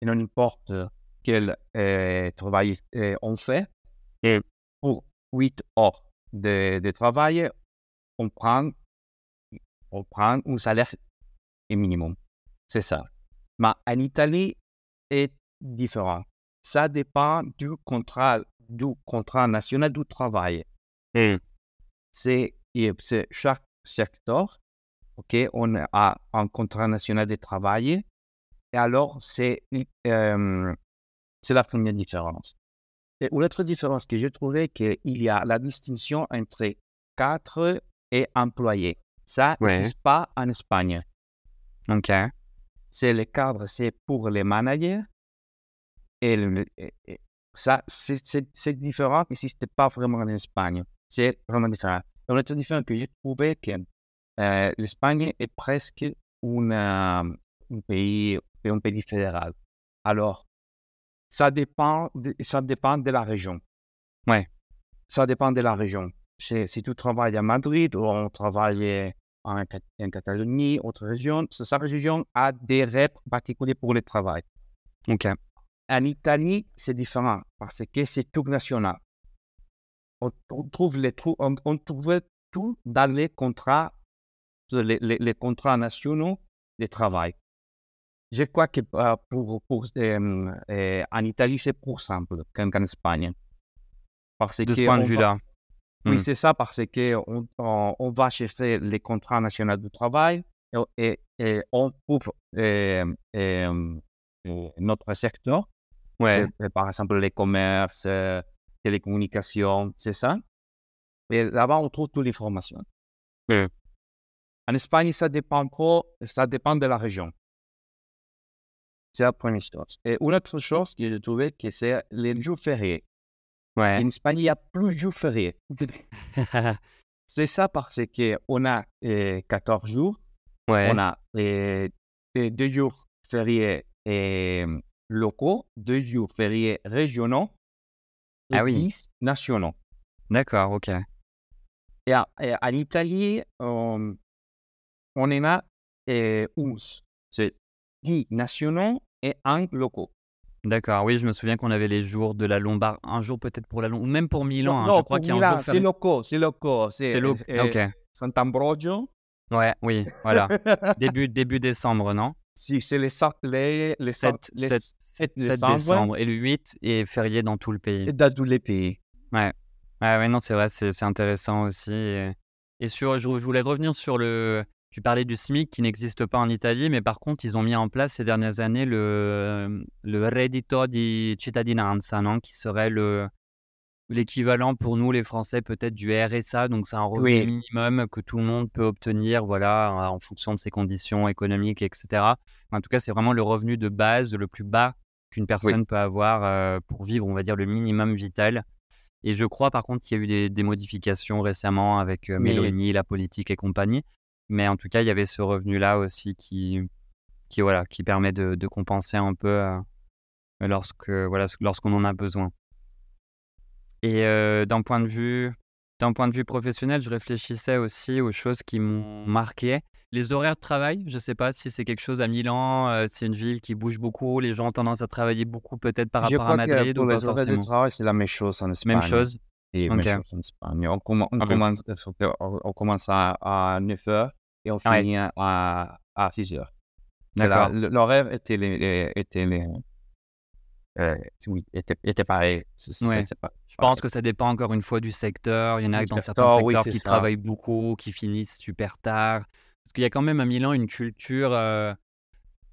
non importe quel travail on fait, Mm. pour 8 heures de, de travail, on prend, on prend un salaire minimum. C'est ça. Mais en Italie, est différent. Ça dépend du contrat, du contrat national du travail. C'est c'est chaque secteur, ok, on a un contrat national de travail. Et alors, c'est euh, c'est la première différence. Et une autre différence que j'ai trouvé, qu'il y a la distinction entre cadre et employé. Ça Ouais. n'existe pas en Espagne. Ok. C'est le cadre, c'est pour les managers. Et, le- et- et ça, c'est- différent, n'était pas vraiment en Espagne. C'est vraiment différent. Et une autre différence que j'ai trouvé que euh, l'Espagne est presque une, euh, un, pays, un pays fédéral. Alors, ça dépend de, ça dépend de la région. Ouais. Ça dépend de la région. Si, tu travailles à Madrid ou on travaille en, Cat- en Catalogne, autre région, cette région a des règles particulières pour le travail. Ok. En Italie, c'est différent parce que c'est tout national. On, trouve tout dans les contrats, les- les contrats nationaux de travail. Je crois que euh, pour, pour, euh, en Italie, c'est plus simple qu'en Espagne. Parce De ce que point de va- vue-là. oui, Mm. c'est ça, parce qu'on on, on va chercher les contrats nationaux du travail et, et- et on trouve euh, notre secteur, Ouais. par exemple les commerces, télécommunications, c'est ça. Et là-bas, on trouve toutes les formations. En Espagne, ça dépend trop, ça dépend de la région. C'est la première chose. Et une autre chose que j'ai trouvé, que c'est les jours fériés. Ouais. En Espagne, il n'y a plus de jours fériés. C'est ça parce qu'on a euh, 14 jours, ouais. on a euh, euh, deux jours fériés euh, locaux, deux jours fériés régionaux et Ah oui. 10 nationaux. D'accord, ok. Et, à- et en Italie, on, on en a euh, 11. C'est 10 nationaux et 1 locaux. D'accord, oui, je me souviens qu'on avait les jours de la Lombard, un jour peut-être pour la Lombard, ou même pour Milan, hein, non, je crois qu'il y a un Milan, jour c'est locaux, c'est locaux. C'est C'est lo- euh, Ok, Sant'Ambrogio. ouais, oui, voilà. Début, début décembre, non? Si c'est les, les, les, 7, sept- les 7, 7 décembre. décembre, Et le 8 est férié dans tout le pays. et dans tous les pays. Ouais, ouais, non, c'est vrai, c'est c'est intéressant aussi. Et, et sur, je, je voulais revenir sur le. Tu parlais du SMIC qui n'existe pas en Italie, mais par contre, ils ont mis en place ces dernières années le, le reddito di cittadinanza, non qui serait le l'équivalent pour nous, les Français, peut-être du RSA. Donc, c'est un revenu Oui. minimum que tout le monde peut obtenir, voilà, en fonction de ses conditions économiques, etc. En tout cas, c'est vraiment le revenu de base, le plus bas qu'une personne peut avoir euh, pour vivre, on va dire, le minimum vital. Et je crois, par contre, qu'il y a eu des, des modifications récemment avec euh, Mélanie, la politique et compagnie. Mais en tout cas, il y avait ce revenu-là aussi qui, qui, voilà, qui permet de, de compenser un peu euh, lorsque, voilà, lorsqu'on en a besoin. Et euh, d'un point de vue, d'un point de vue professionnel, je réfléchissais aussi aux choses qui m'ont marqué. Les horaires de travail, je ne sais pas si c'est quelque chose à Milan, euh, c'est une ville qui bouge beaucoup, les gens ont tendance à travailler beaucoup peut-être par Je rapport à crois que Madrid pour ou pas les horaires de travail, c'est la même chose en Espagne. Même chose. Et Ok. même chose en Espagne. On, commen- on commence, on, commence à, à 9h et on Ouais. finit à, à 6h. C'est la- D'accord. L'horaire était, les, était, les, euh, oui, était, était pareil. Ouais. pas- Je pense que ça dépend encore une fois du secteur. Il y en a dans secteur, certains secteurs qui ça. travaillent beaucoup, qui finissent super tard. Parce qu'il y a quand même à Milan une culture, euh,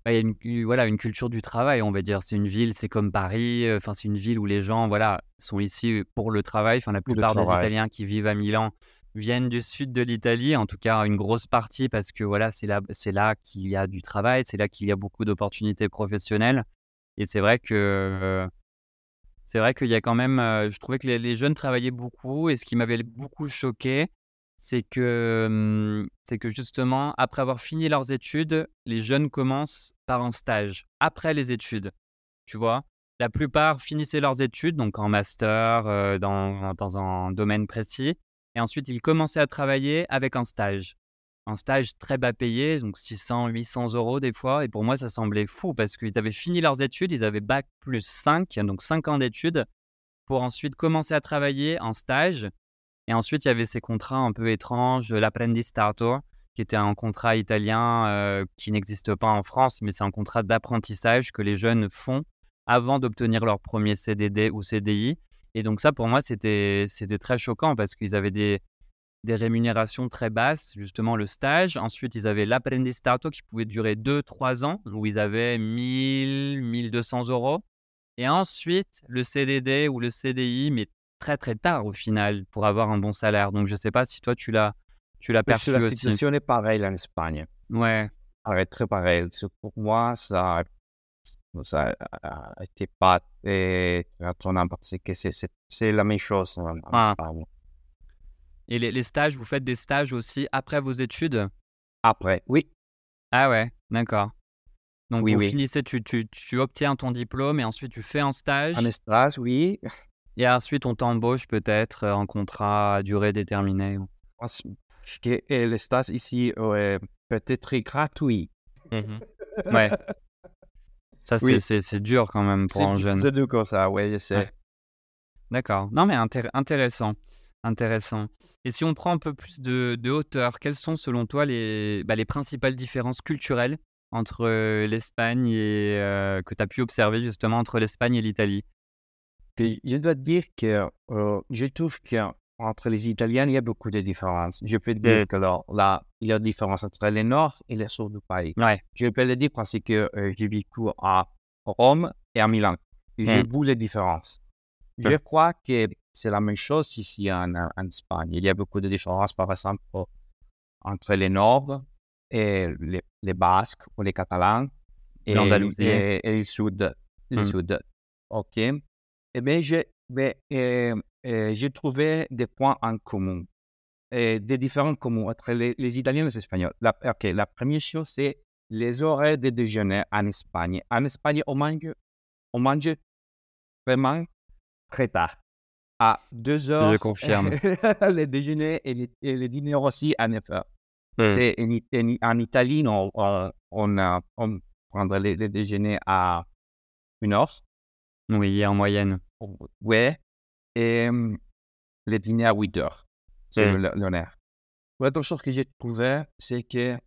il y a une, voilà, une culture du travail, on va dire. C'est une ville, c'est comme Paris. euh, Enfin, c'est une ville où les gens, voilà, sont ici pour le travail. Enfin, la plupart des. Italiens qui vivent à Milan viennent du sud de l'Italie, en tout cas une grosse partie, parce que voilà, c'est là, c'est là qu'il y a du travail, c'est là qu'il y a beaucoup d'opportunités professionnelles. Et c'est vrai que euh, c'est vrai qu'il y a quand même, euh, je trouvais que les, les jeunes travaillaient beaucoup et ce qui m'avait beaucoup choqué, c'est que, c'est que justement, après avoir fini leurs études, les jeunes commencent par un stage, après les études, tu vois? La plupart finissaient leurs études, donc en master, dans, dans un domaine précis, et ensuite ils commençaient à travailler avec un stage. Un stage très bas payé, donc 600, 800 euros des fois, et pour moi ça semblait fou parce qu'ils avaient fini leurs études, ils avaient bac plus 5, donc 5 ans d'études, pour ensuite commencer à travailler en stage. Et ensuite, il y avait ces contrats un peu étranges, l'apprendistato, qui était un contrat italien euh, qui n'existe pas en France, mais c'est un contrat d'apprentissage que les jeunes font avant d'obtenir leur premier CDD ou CDI. Et donc ça, pour moi, c'était très choquant parce qu'ils avaient des, des rémunérations très basses, justement le stage. Ensuite, ils avaient l'apprendistato qui pouvait durer 2-3 ans, où ils avaient 1000, 1200 euros. Et ensuite, le CDD ou le CDI, mais très très tard au final, pour avoir un bon salaire. Donc je ne sais pas si toi, tu l'as tu l'as perçu La aussi. situation est pareille en Espagne. Ouais. Pareil, très pareil. Pour moi, ça ça n'était pas très parce que c'est la même chose en, Ah. Espagne. Et les, les stages, vous faites des stages aussi après vos études? Après, oui, Ah ouais, d'accord. Donc Oui, vous oui. finissez, tu, tu, tu obtiens ton diplôme et ensuite tu fais un stage. en stage, oui. Et ensuite on t'embauche peut-être euh, en contrat à durée déterminée. ou- Parce que le stage ici euh, peut être gratuit. Ouais. Ça, c'est, Oui. c'est, c'est dur quand même pour C'est un jeune. C'est du comme ça, oui, je sais. Ouais. D'accord. Non, mais intér- intéressant. Intéressant. Et si on prend un peu plus de, de hauteur, quelles sont selon toi les, bah, les principales différences culturelles entre euh, l'Espagne et euh, que tu as pu observer justement entre l'Espagne et l'Italie? Je dois dire que euh, je trouve qu'entre les Italiens, il y a beaucoup de différences. Je peux dire Mm. que là, là, il y a une différence entre le nord et le sud du pays. Ouais. Je peux le dire parce que euh, j'ai vécu à Rome et à Milan. J'ai Mm. vu les différences. Je Ouais. crois que c'est la même chose ici en, en Espagne. Il y a beaucoup de différences, par exemple, entre le nord et les, les Basques ou les Catalans et, L'Andalousie. et, et le sud. Le Mm. sud. OK? Eh bien, j'ai mais, euh, euh, j'ai trouvé des points en commun, des différences communs entre les, les Italiens et les Espagnols. La, ok, la première chose, c'est les horaires de déjeuner en Espagne. En Espagne, on mange, on mange vraiment très tard. À 2 heures, Je confirme. le déjeuner et le, dîner aussi à 9 heures. C'est en, It- en- en Italie, on, on, on, euh, on prendrait le, le déjeuner à 1 heure. Oui, en moyenne. Ouais. Et hum, le dîner à 8 heures. C'est Mm. le- l'honneur. L'autre chose que j'ai trouvé, c'est que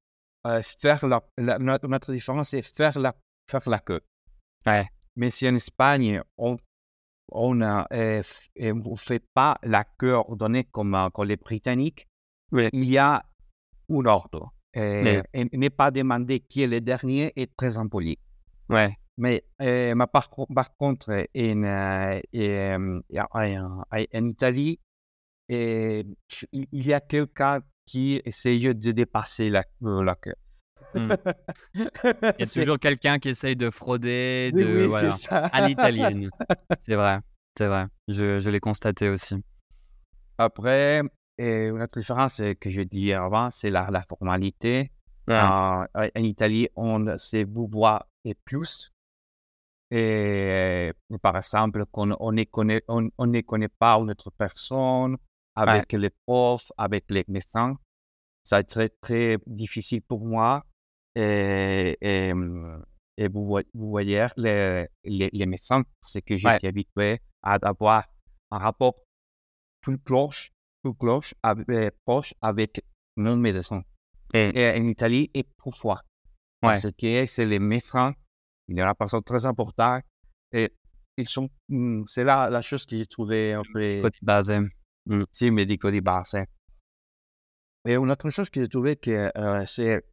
euh, faire la, la- notre, notre différence, c'est faire la, faire la queue. Ouais. Mais si en Espagne, on on ne fait pas la queue ordonnée comme, euh, comme les Britanniques, il y a un ordre. Et ne pas demander qui est le dernier est très impoli. Ouais. Mais, euh, mais par, co- par contre, en, euh, euh, en, en Italie, euh, il y a quelqu'un qui essaye de dépasser la, euh, la queue. Mm. Il y a toujours quelqu'un qui essaye de frauder, de, voilà, à l'italienne. c'est vrai, c'est vrai. Je, je l'ai constaté aussi. Après, euh, une autre différence euh, que je dis avant, c'est la, la formalité. Ouais. En, en Italie, on se vouvoie et plus. Et euh, par exemple, qu'on on ne connaît, on, on ne connaît pas une autre personne avec les profs, avec les médecins. Ça a été très, très difficile pour moi. Et, et, hum, et vous, voy- vous voyez les, les, les médecins, c'est que Ouais. j'étais habitué à avoir un rapport plus proche, plus proche avec, euh, proche avec mon médecin. Et- Et en Italie, et parfois. Ouais. Parce que c'est les médecins, il y a une personne très importante. Et ils sont, hum, c'est là la chose que j'ai trouvé un peu, Côté basé. si, médico di base. Et une autre chose que j'ai trouvé que euh, c'est,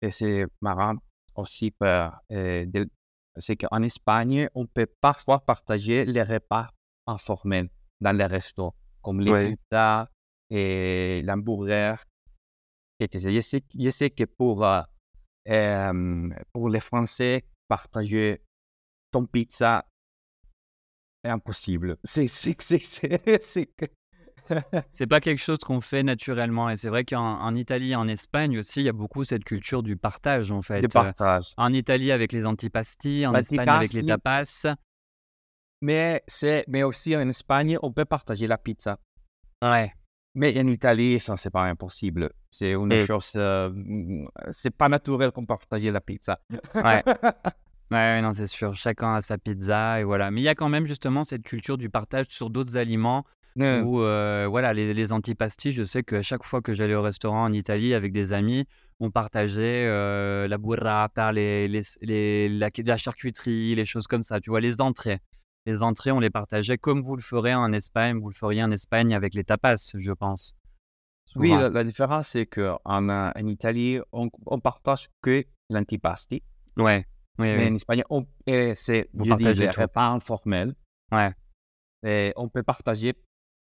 et c'est marrant aussi, euh, euh, c'est qu'en Espagne, on peut parfois partager les repas informels dans les restos, comme les pizzas et l'hamburger. Et je sais, je sais que pour, euh, euh, pour les Français, partager ton pizza est impossible. C'est, c'est, pas quelque chose qu'on fait naturellement. Et c'est vrai qu'en en Italie, en Espagne aussi, il y a beaucoup cette culture du partage, en fait. de partage. En Italie, avec les antipasti, en Espagne, avec les tapas. Mais, c'est, mais aussi en Espagne, on peut partager la pizza. Ouais. Mais en Italie, ça, c'est pas impossible. C'est une Et- chose. euh, c'est pas naturel qu'on partage la pizza. Ouais. Ouais, non, c'est sûr. Chacun a sa pizza et voilà. Mais il y a quand même justement cette culture du partage sur d'autres aliments, Ou voilà, les, les antipastis, je sais qu'à chaque fois que j'allais au restaurant en Italie avec des amis, on partageait la burrata, les, les, la, la, charcuterie, les choses comme ça. Tu vois, les entrées. Les entrées, on les partageait comme vous le ferez en Espagne, vous le feriez en Espagne avec les tapas, je pense. Oui, la, différence, c'est qu'en en Italie, on, on partage que l'antipasti. Ouais. Oui, Mais en Espagne, c'est des repas informels. Ouais. Et on peut partager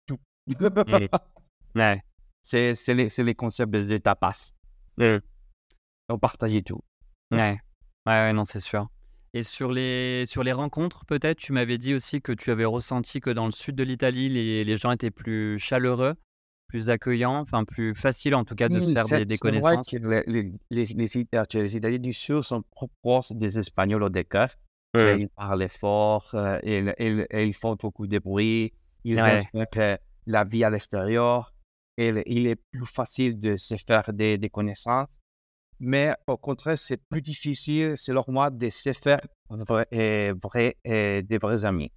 tout. ouais. C'est les, les, concepts des tapas. On partage tout. Ouais. Ouais, ouais non, c'est sûr. Et sur les, sur les rencontres, peut-être, tu m'avais dit aussi que tu avais ressenti que dans le sud de l'Italie, les, les gens étaient plus chaleureux plus accueillant, enfin plus facile en tout cas de se faire des, connaissances. Vrai que les, les, les, Italiens du Sud sont proches des Espagnols au décor. Ils parlent fort, euh, ils, ils, font beaucoup de bruit, ils ouais. la vie à l'extérieur. Il est plus facile de se faire des, des connaissances. Mais au contraire, c'est plus difficile, selon moi, de se faire vrai, vrai, euh, des vrais amis.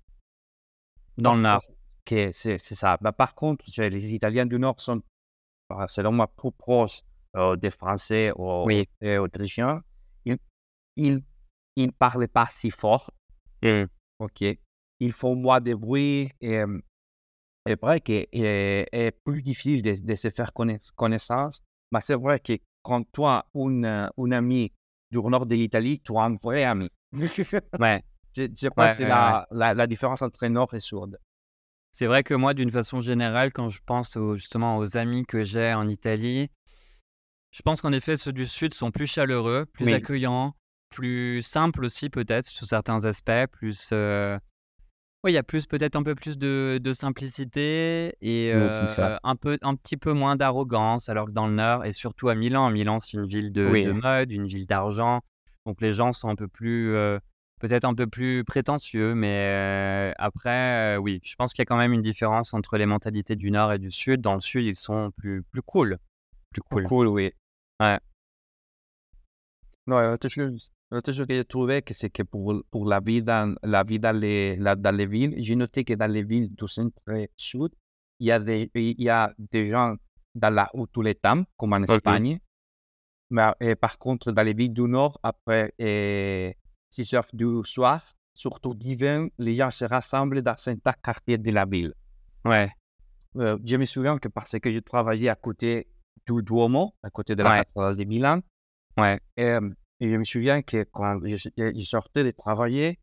Dans le Nord c'est ça. Bah, par contre, les Italiens du Nord sont, bah, selon moi, plus proches euh, des Français ou des Autrichiens. Ils ne ils, parlent pas si fort. Mmh. OK. Ils font moins de bruit. Et, c'est vrai que c'est plus difficile de, se faire connaissance. Mais c'est vrai que quand tu as une, une amie du nord de l'Italie, tu as un vrai ami. ouais. Je, crois que c'est la, la, la, différence entre nord et sud. C'est vrai que moi, d'une façon générale, quand je pense justement aux amis que j'ai en Italie, je pense qu'en effet, ceux du Sud sont plus chaleureux, plus accueillants, plus simples aussi peut-être sur certains aspects, plus... Euh, oui, il y a plus peut-être un peu plus de, simplicité et euh, un, peu, un petit peu moins d'arrogance, alors que dans le Nord, et surtout à Milan, Milan c'est une ville de, de mode, une ville d'argent, donc les gens sont un peu plus euh, peut-être un peu plus prétentieux, mais après, oui, je pense qu'il y a quand même une différence entre les mentalités du Nord et du Sud. Dans le Sud, ils sont plus, plus cool. Plus cool. cool, oui. Ouais. Non, l'autre chose, que j'ai trouvé, c'est que pour, pour la vie dans, la vie dans, les, dans les villes, j'ai noté que dans les villes du centre-sud, il y, a des, il y a des gens dans la rue tous les temps, comme en Espagne. Mais par contre, dans les villes du Nord, après, et 6 heures du soir, surtout d'hiver, les gens se rassemblent dans certains quartiers de la ville. Ouais. Euh, je me souviens que parce que je travaillais à côté du Duomo, à côté de la cathédrale de Milan. Ouais. Euh, et, je me souviens que quand je, sortais de travailler,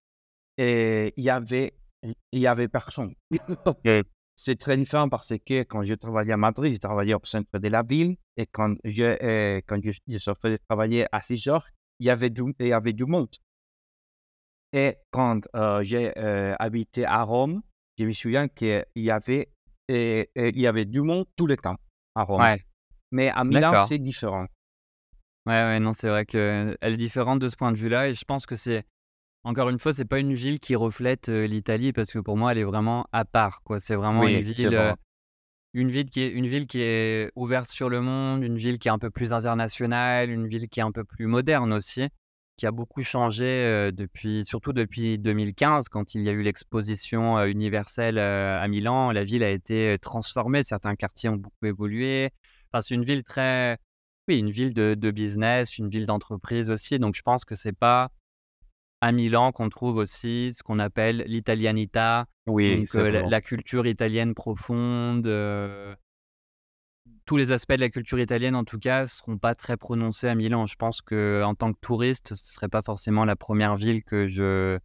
et il y avait, il y avait personne. C'est très différent parce que quand je travaillais à Madrid, je travaillais au centre de la ville et quand je, euh, quand je, sortais de travailler à 6 heures, il y avait du, il y avait du monde. Et quand euh, j'ai euh, habité à Rome, je me souviens qu'il y avait, et, il y avait du monde tout le temps à Rome. Mais à Milan, c'est différent. Ouais, ouais, non, c'est vrai qu'elle est différente de ce point de vue-là. Et je pense que c'est, encore une fois, c'est pas une ville qui reflète euh, l'Italie parce que pour moi, elle est vraiment à part. Quoi. C'est vraiment une ville. une ville, qui est, une ville qui est ouverte sur le monde, une ville qui est un peu plus internationale, une ville qui est un peu plus moderne aussi qui a beaucoup changé depuis, surtout depuis 2015, quand il y a eu l'exposition universelle à Milan. La ville a été transformée, certains quartiers ont beaucoup évolué. Enfin, c'est une ville très, oui, une ville de, business, une ville d'entreprise aussi. Donc, je pense que c'est pas à Milan qu'on trouve aussi ce qu'on appelle l'italianita, oui, la, la, culture italienne profonde tous les aspects de la culture italienne, en tout cas, ne seront pas très prononcés à Milan. Je pense qu'en tant que touriste, ce ne serait pas forcément la première ville que je,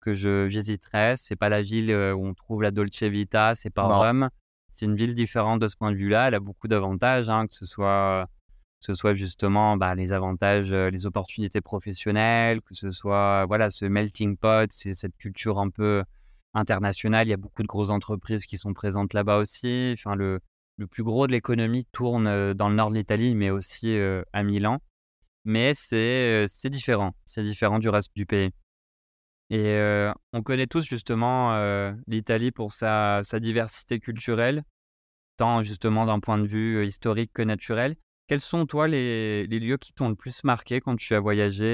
que je visiterais. Ce n'est pas la ville euh, où on trouve la Dolce Vita, c'est pas Rome. C'est une ville différente de ce point de vue-là. Elle a beaucoup d'avantages, hein, que ce soit que ce soit justement bah, les avantages, les opportunités professionnelles, que ce soit voilà ce melting pot, c'est cette culture un peu internationale. Il y a beaucoup de grosses entreprises qui sont présentes là-bas aussi. Enfin, le, le plus gros de l'économie tourne dans le nord de l'Italie, mais aussi à Milan. Mais c'est différent, c'est différent du reste du pays. Et on connaît tous justement l'Italie pour sa, diversité culturelle, tant justement d'un point de vue historique que naturel. Quels sont, toi, les, lieux qui t'ont le plus marqué quand tu as voyagé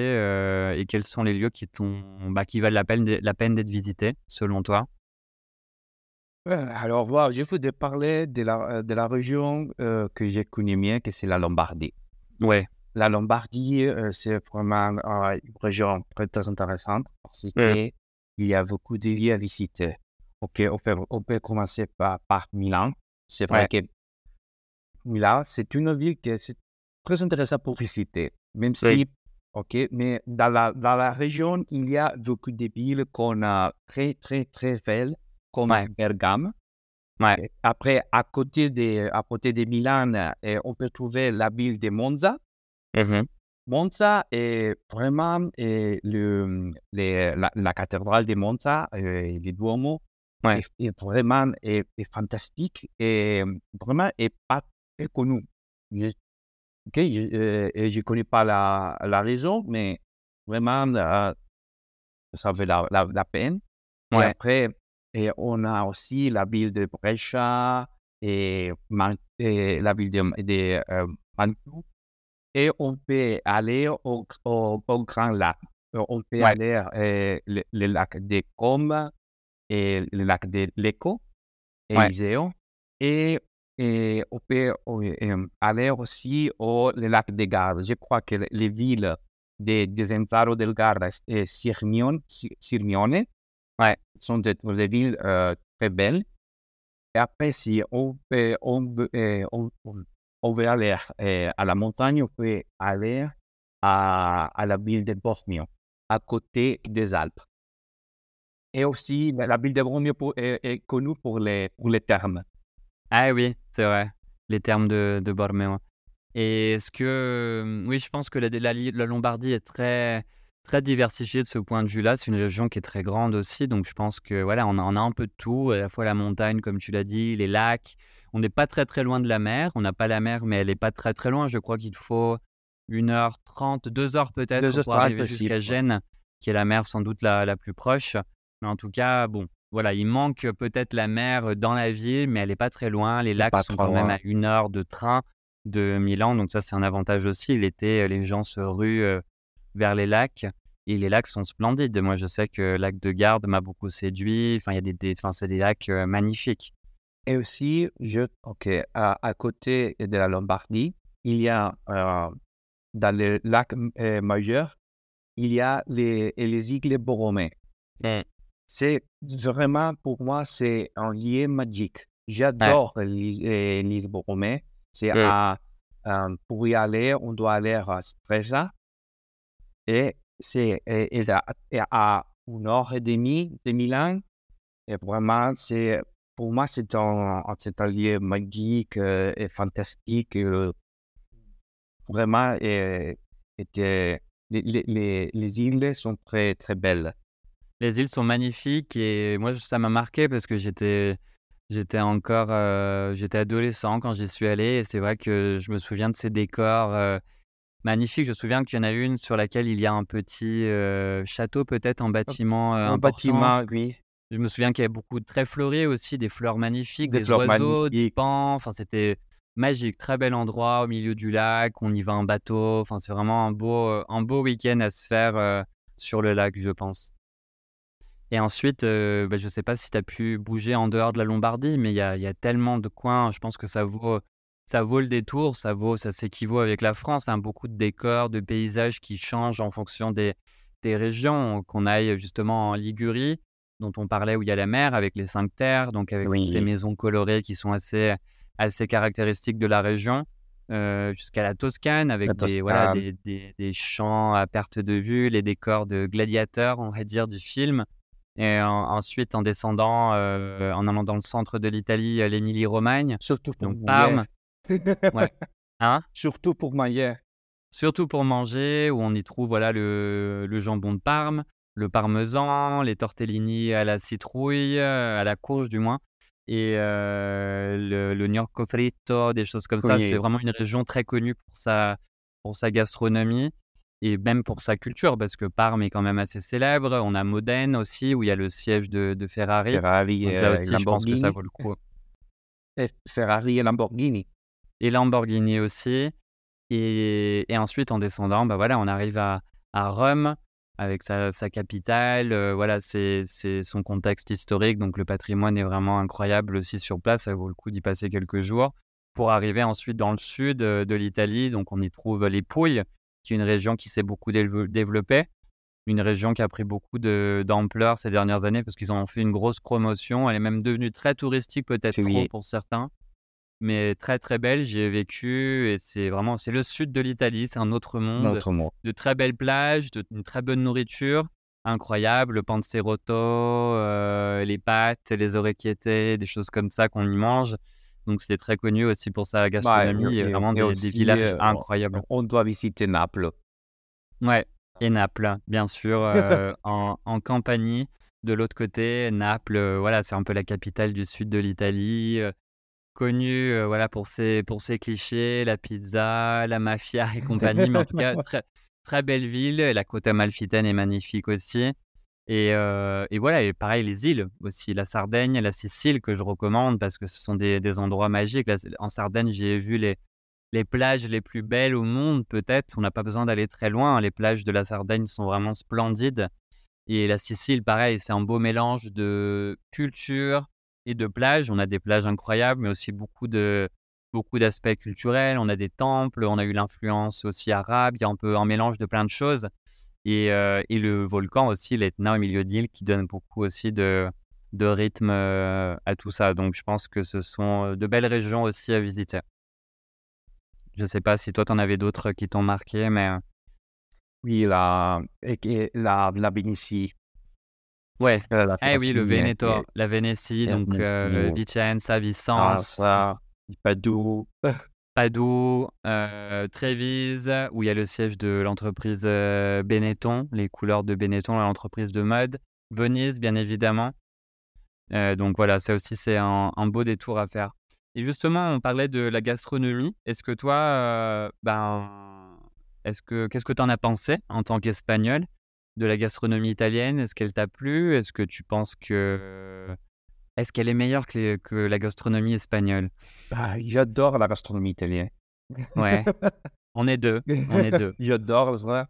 et quels sont les lieux qui, bah, qui valent la peine, la peine d'être visités, selon toi? Alors, voilà, je voudrais parler de la, de la région euh, que je connais bien, que c'est la Lombardie. Ouais. La Lombardie, euh, c'est vraiment euh, une région très, très intéressante parce qu'il y a beaucoup de lieux à visiter. Ok, on peut, on peut commencer par, par Milan. C'est vrai que Milan, c'est une ville qui est très intéressante pour visiter, même si, ok, mais dans la, dans la région, il y a beaucoup de villes qu'on a très, très, très belles, comme Bergame. Ouais. Après, à côté de, à côté de Milan, eh, on peut trouver la ville de Monza. Mmh Monza est vraiment eh, le, les- la, la cathédrale de Monza, euh, le Duomo, Ouais. est, est vraiment est, est fantastique et vraiment est pas connu. Je, ok, je, euh, et je connais pas la, la raison, mais vraiment, euh, ça vaut la, la, la peine. Et Ouais. après, et on a aussi la ville de Brescia et, et la ville de, de euh, Mantoue. Et on peut aller au, au, au Grand Lac. On peut Ouais. aller le, le lac de Combe et le lac de Lecco, Ouais. Eliseo. Et, et on peut aller aussi au lac de Garda. Je crois que les villes de Desenzano del Garda et Sirmione, Si- Sirmione sont des, villes euh, très belles. Et après, si on euh, veut aller euh, à la montagne, on peut aller à, à la ville de Bormio, à côté des Alpes. Et aussi, la, ville de Bormio est, est connue pour les, pour les thermes. Ah oui, c'est vrai. Les termes de, de Borméo. Et est-ce que. euh, Oui, je pense que la, la, Li- la Lombardie est très, très diversifiée de ce point de vue-là. C'est une région qui est très grande aussi. Donc, je pense que voilà, on a, on a un peu de tout. À la fois la montagne, comme tu l'as dit, les lacs. On n'est pas très, très loin de la mer. On n'a pas la mer, mais elle n'est pas très, très loin. Je crois qu'il faut 1h30, 2h peut-être pour 2h30 arriver jusqu'à. Gênes, qui est la mer sans doute la, la plus proche. Mais en tout cas, bon, voilà, il manque peut-être la mer dans la ville, mais elle n'est pas très loin. Les lacs sont quand même à une heure de train de Milan, donc ça c'est un avantage aussi. L'été, les gens se ruent euh, vers les lacs et les lacs sont splendides. Moi, je sais que le lac de Garde m'a beaucoup séduit. Enfin, il y a des, des- enfin, c'est des lacs euh, magnifiques. Et aussi, je, ok, à, à côté de la Lombardie, il y a euh, dans le lac euh, majeur, il y a les, les îles Borromée. C'est vraiment, pour moi, c'est un lien magique. J'adore euh, l'île Borromée. C'est Mm. à, euh, pour y aller, on doit aller à Stresa. Et c'est à, à une heure et demie de Milan. Et vraiment, c'est, pour moi, c'est un, c'est un lieu magique euh, et fantastique. euh, vraiment, et, et, les, les, les, les îles sont très, très belles. Les îles sont magnifiques et moi ça m'a marqué parce que j'étais j'étais encore euh, j'étais adolescent quand j'y suis allé et c'est vrai que je me souviens de ces décors euh, magnifiques. Je me souviens qu'il y en a une sur laquelle il y a un petit euh, château peut-être en bâtiment Un bâtiment, oui. Je me souviens qu'il y avait beaucoup de très fleuri aussi, des fleurs magnifiques, Des des, fleurs oiseaux, des pans. Enfin, c'était magique, très bel endroit au milieu du lac. On y va en bateau. Enfin, c'est vraiment un beau, un beau week-end à se faire sur le lac, je pense. Et ensuite, euh, bah, je ne sais pas si tu as pu bouger en dehors de la Lombardie, mais il y a, il y a tellement de coins. Je pense que ça vaut, ça vaut le détour. Ça vaut, ça s'équivaut avec la France. hein. beaucoup de décors, de paysages qui changent en fonction des, des régions. Qu'on aille justement en Ligurie, dont on parlait, où il y a la mer, avec les cinq terres, donc avec ces maisons colorées qui sont assez, assez caractéristiques de la région, euh, jusqu'à la Toscane, avec La des, voilà, des, des champs à perte de vue, les décors de gladiateurs, on va dire, du film. Et en- ensuite, en descendant, euh, en allant dans le centre de l'Italie, euh, l'Émilie-Romagne, Surtout pour donc. Parme. Ouais. Hein? Surtout pour manger. Surtout pour manger, où on y trouve voilà, le, le jambon de Parme, le parmesan, les tortellini à la citrouille, euh, à la courge du moins, et euh, le, le gnocco fritto, des choses comme ça. C'est vraiment une région très connue pour sa, pour sa gastronomie et même pour sa culture, parce que Parme est quand même assez célèbre. On a Modène aussi, où il y a le siège de, de Ferrari. Ferrari et là aussi, je pense que ça Lamborghini. vaut le coup. Et Ferrari et Lamborghini. et Lamborghini aussi. Et, et ensuite, en descendant, bah voilà, on arrive à, à Rome, avec sa, capitale. Euh, voilà, c'est son contexte historique. Donc le patrimoine est vraiment incroyable aussi sur place. Ça vaut le coup d'y passer quelques jours pour arriver ensuite dans le sud euh, de l'Italie. Donc on y trouve les Pouilles, qui est une région qui s'est beaucoup développée. Une région qui a pris beaucoup d'ampleur ces dernières années parce qu'ils ont fait une grosse promotion. Elle est même devenue très touristique, peut-être trop pour certains mais très très belle. J'y ai vécu et c'est vraiment c'est le sud de l'Italie, c'est un autre monde, de très belles plages, de une très bonne nourriture, incroyable, le panzerotto, euh, les pâtes, les orecchiette, des choses comme ça qu'on y mange. Donc c'est très connu aussi pour sa gastronomie et, vraiment des, villages euh, incroyables. On doit visiter Naples. Ouais, et Naples, bien sûr, euh, en, en Campanie. De l'autre côté, Naples, voilà, c'est un peu la capitale du sud de l'Italie connu euh, voilà, pour, ses, pour ses clichés, la pizza, la mafia et compagnie. Mais en tout cas, très, très belle ville. La côte amalfitaine est magnifique aussi. Et, voilà, et pareil, les îles aussi, la Sardaigne, la Sicile que je recommande parce que ce sont des, endroits magiques. en Sardaigne, j'ai vu les, les plages les plus belles au monde, peut-être. On n'a pas besoin d'aller très loin. Les plages de la Sardaigne sont vraiment splendides. Et la Sicile, pareil, c'est un beau mélange de culture, et de plages. On a des plages incroyables, mais aussi beaucoup de beaucoup d'aspects culturels. On a des temples, on a eu l'influence aussi arabe. Il y a un peu un mélange de plein de choses. Et, euh, et le volcan aussi, l'Etna au milieu de l'île, qui donne beaucoup aussi de, de rythme euh, à tout ça. Donc je pense que ce sont euh, de belles régions aussi à visiter. Je ne sais pas si toi, tu en avais d'autres qui t'ont marqué, mais... Oui, la, la, la Vénétie. Ouais. Euh, eh oui, le Veneto, la Vénétie, donc euh, Vicenza, Vicence. Ah, Padoue. Padoue, euh, Trévise, où il y a le siège de l'entreprise euh, Benetton, les couleurs de Benetton, l'entreprise de mode. Venise, bien évidemment. donc voilà, ça aussi, c'est un, beau détour à faire. Et justement, on parlait de la gastronomie. Est-ce que toi, ben, est-ce que, qu'est-ce que tu en as pensé en tant qu'Espagnol de la gastronomie italienne? Est-ce qu'elle t'a plu? Est-ce que tu penses que. Est-ce qu'elle est meilleure que, que la gastronomie espagnole? Bah, J'adore la gastronomie italienne. Ouais. on est deux. On est deux. J'adore ça.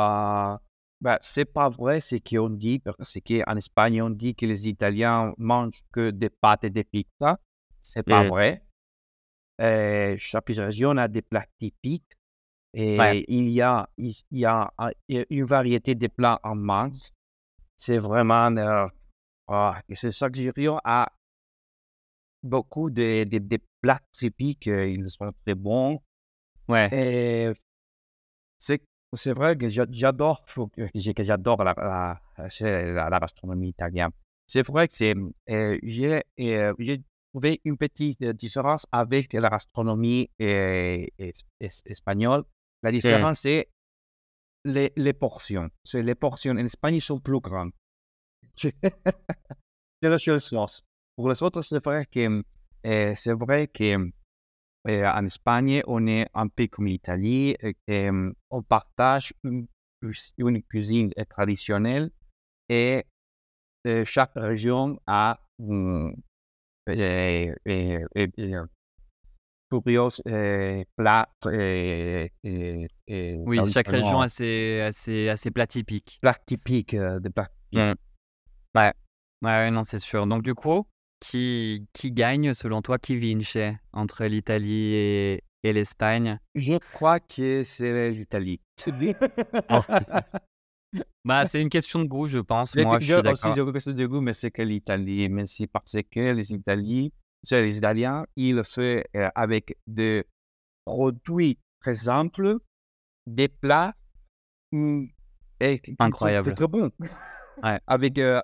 Euh, bah, c'est pas vrai ce qu'on dit, parce qu'en Espagne, on dit que les Italiens mangent que des pâtes et des pizzas. C'est pas vrai. Euh, chaque région a des plats typiques. Et il, y a, il, y a une variété de plats en masse. C'est vraiment. Euh, ah, c'est ça que j'ai à beaucoup de, de, plats typiques. Euh, ils sont très bons. Ouais. Et c'est, c'est vrai que j'adore, que j'adore la, la, la, gastronomie italienne. C'est vrai que c'est, euh, j'ai, j'ai trouvé une petite différence avec la gastronomie espagnole la différence, c'est les, les, portions. C'est les portions en Espagne sont plus grandes. C'est la chose. Pour les autres, c'est vrai que eh, c'est vrai que eh, en Espagne, on est un peu comme l'Italie, eh, on partage une, une cuisine traditionnelle et chaque région a un curieux. Et, oui, chaque région a ses, plats typiques. Plats typiques euh, plats. Ouais. ouais, non, c'est sûr. Donc, du coup, qui, qui gagne selon toi, qui vince entre l'Italie et, et l'Espagne? Je crois que c'est l'Italie. bah, c'est une question de goût, je pense. Moi, je, suis d'accord. c'est une question de goût, mais c'est que l'Italie. Mais c'est parce que les Italiens les Italiens, ils font euh, avec des produits très simples, des plats mmh, incroyables. très bon. avec, euh,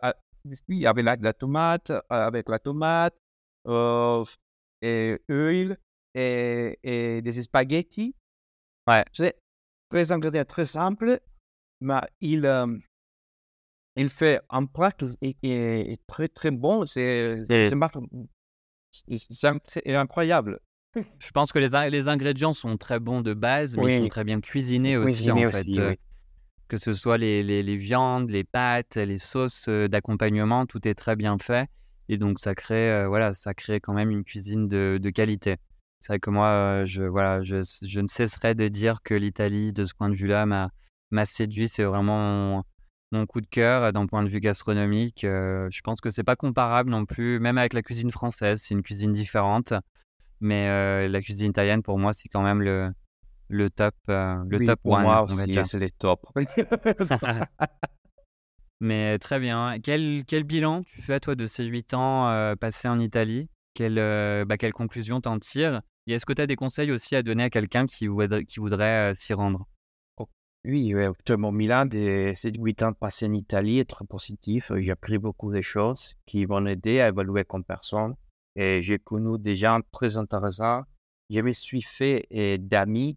avec la, tomate, euh, avec la tomate, et huile et, et, des spaghettis. Ouais. C'est très ingrédients très simple, mais il, il fait un plat qui est, très très bon. C'est c'est incroyable. Je pense que les, les, ingrédients sont très bons de base, mais ils sont très bien cuisinés aussi, en fait. Euh, que ce soit les, les, viandes, les pâtes, les sauces euh, d'accompagnement, tout est très bien fait. Et donc, ça crée, euh, voilà, ça crée quand même une cuisine de, de qualité. C'est vrai que moi, je, voilà, je, je, ne cesserai de dire que l'Italie, de ce point de vue-là, m'a m'a séduit. C'est vraiment mon, coup de cœur d'un point de vue gastronomique. je pense que c'est pas comparable non plus, même avec la cuisine française. C'est une cuisine différente. Mais la cuisine italienne, pour moi, c'est quand même le, le top, le top pour one. Moi aussi, c'est les top. Mais très bien. Quel, quel bilan tu fais, toi, de ces huit ans passés en Italie? Quelle, bah, quelle conclusion t'en tires? Et est-ce que tu as des conseils aussi à donner à quelqu'un qui, voudrait, qui voudrait s'y rendre? Oh, Oui, mon Milan, ces huit ans passés en Italie est très positif. J'ai appris beaucoup de choses qui vont aider à évoluer comme personne. Et j'ai connu des gens très intéressants. Je me suis fait d'amis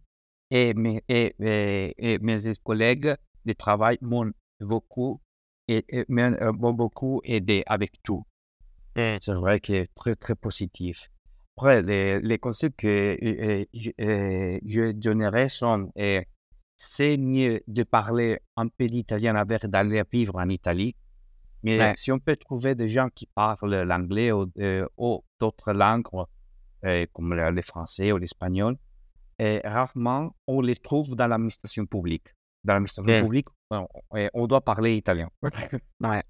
et mes, et, et, mes collègues de travail m'ont beaucoup, et, m'ont beaucoup aidé avec tout. C'est vrai que est très, très positif. Après, les, les conseils que je, je donnerais sont c'est mieux de parler un peu d'italien avant d'aller vivre en Italie. Mais si on peut trouver des gens qui parlent l'anglais ou, ou d'autres langues, comme le français ou l'espagnol, et rarement on les trouve dans l'administration publique. Dans l'administration publique, on, doit parler italien. ouais.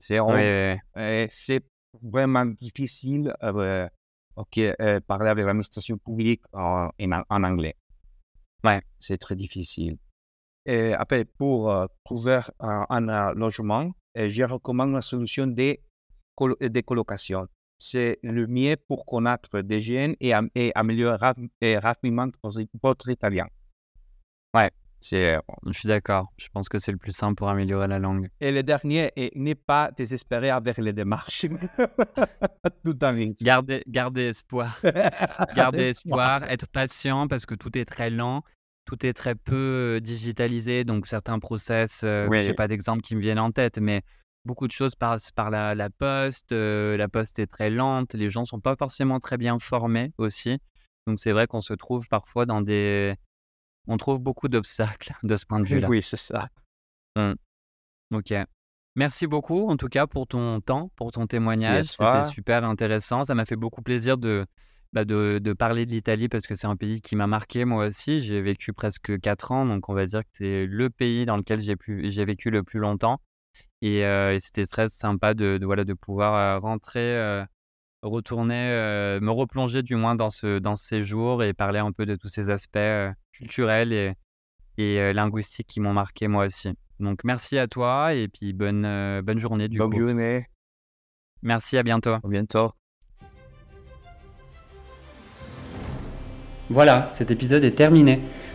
C'est vraiment difficile euh, euh, parler avec l'administration publique en, en, anglais. Ouais. C'est très difficile. Et après, pour euh, trouver un, logement, je recommande la solution des, des colocations c'est le mieux pour connaître des jeunes et, améliorer rapidement votre italien. Ouais, c'est, euh, je suis d'accord. Je pense que c'est le plus simple pour améliorer la langue. Et le dernier, n'est pas désespéré avec les démarches. tout à Gardez, gardez espoir. gardez espoir, être patient parce que tout est très lent. Tout est très peu euh, digitalisé, donc certains process, euh, je n'ai pas d'exemple qui me viennent en tête, mais beaucoup de choses passent par la, poste. Euh, la poste est très lente. Les gens sont pas forcément très bien formés aussi. Donc c'est vrai qu'on se trouve parfois dans des... On trouve beaucoup d'obstacles de ce point de vue-là. Oui, c'est ça. Mmh. Ok. Merci beaucoup en tout cas pour ton temps, pour ton témoignage. C'était super intéressant. Ça m'a fait beaucoup plaisir bah, de, de, parler de l'Italie parce que c'est un pays qui m'a marqué moi aussi. J'ai vécu presque 4 ans, donc on va dire que c'est le pays dans lequel j'ai vécu le plus longtemps. Et, c'était très sympa de, voilà, de pouvoir rentrer, retourner, me replonger du moins dans ce, dans ces jours et parler un peu de tous ces aspects culturels et, et linguistiques qui m'ont marqué moi aussi. Donc merci à toi et puis bonne, bonne journée du bonne journée. Merci, à bientôt. À bientôt. Voilà, cet épisode est terminé.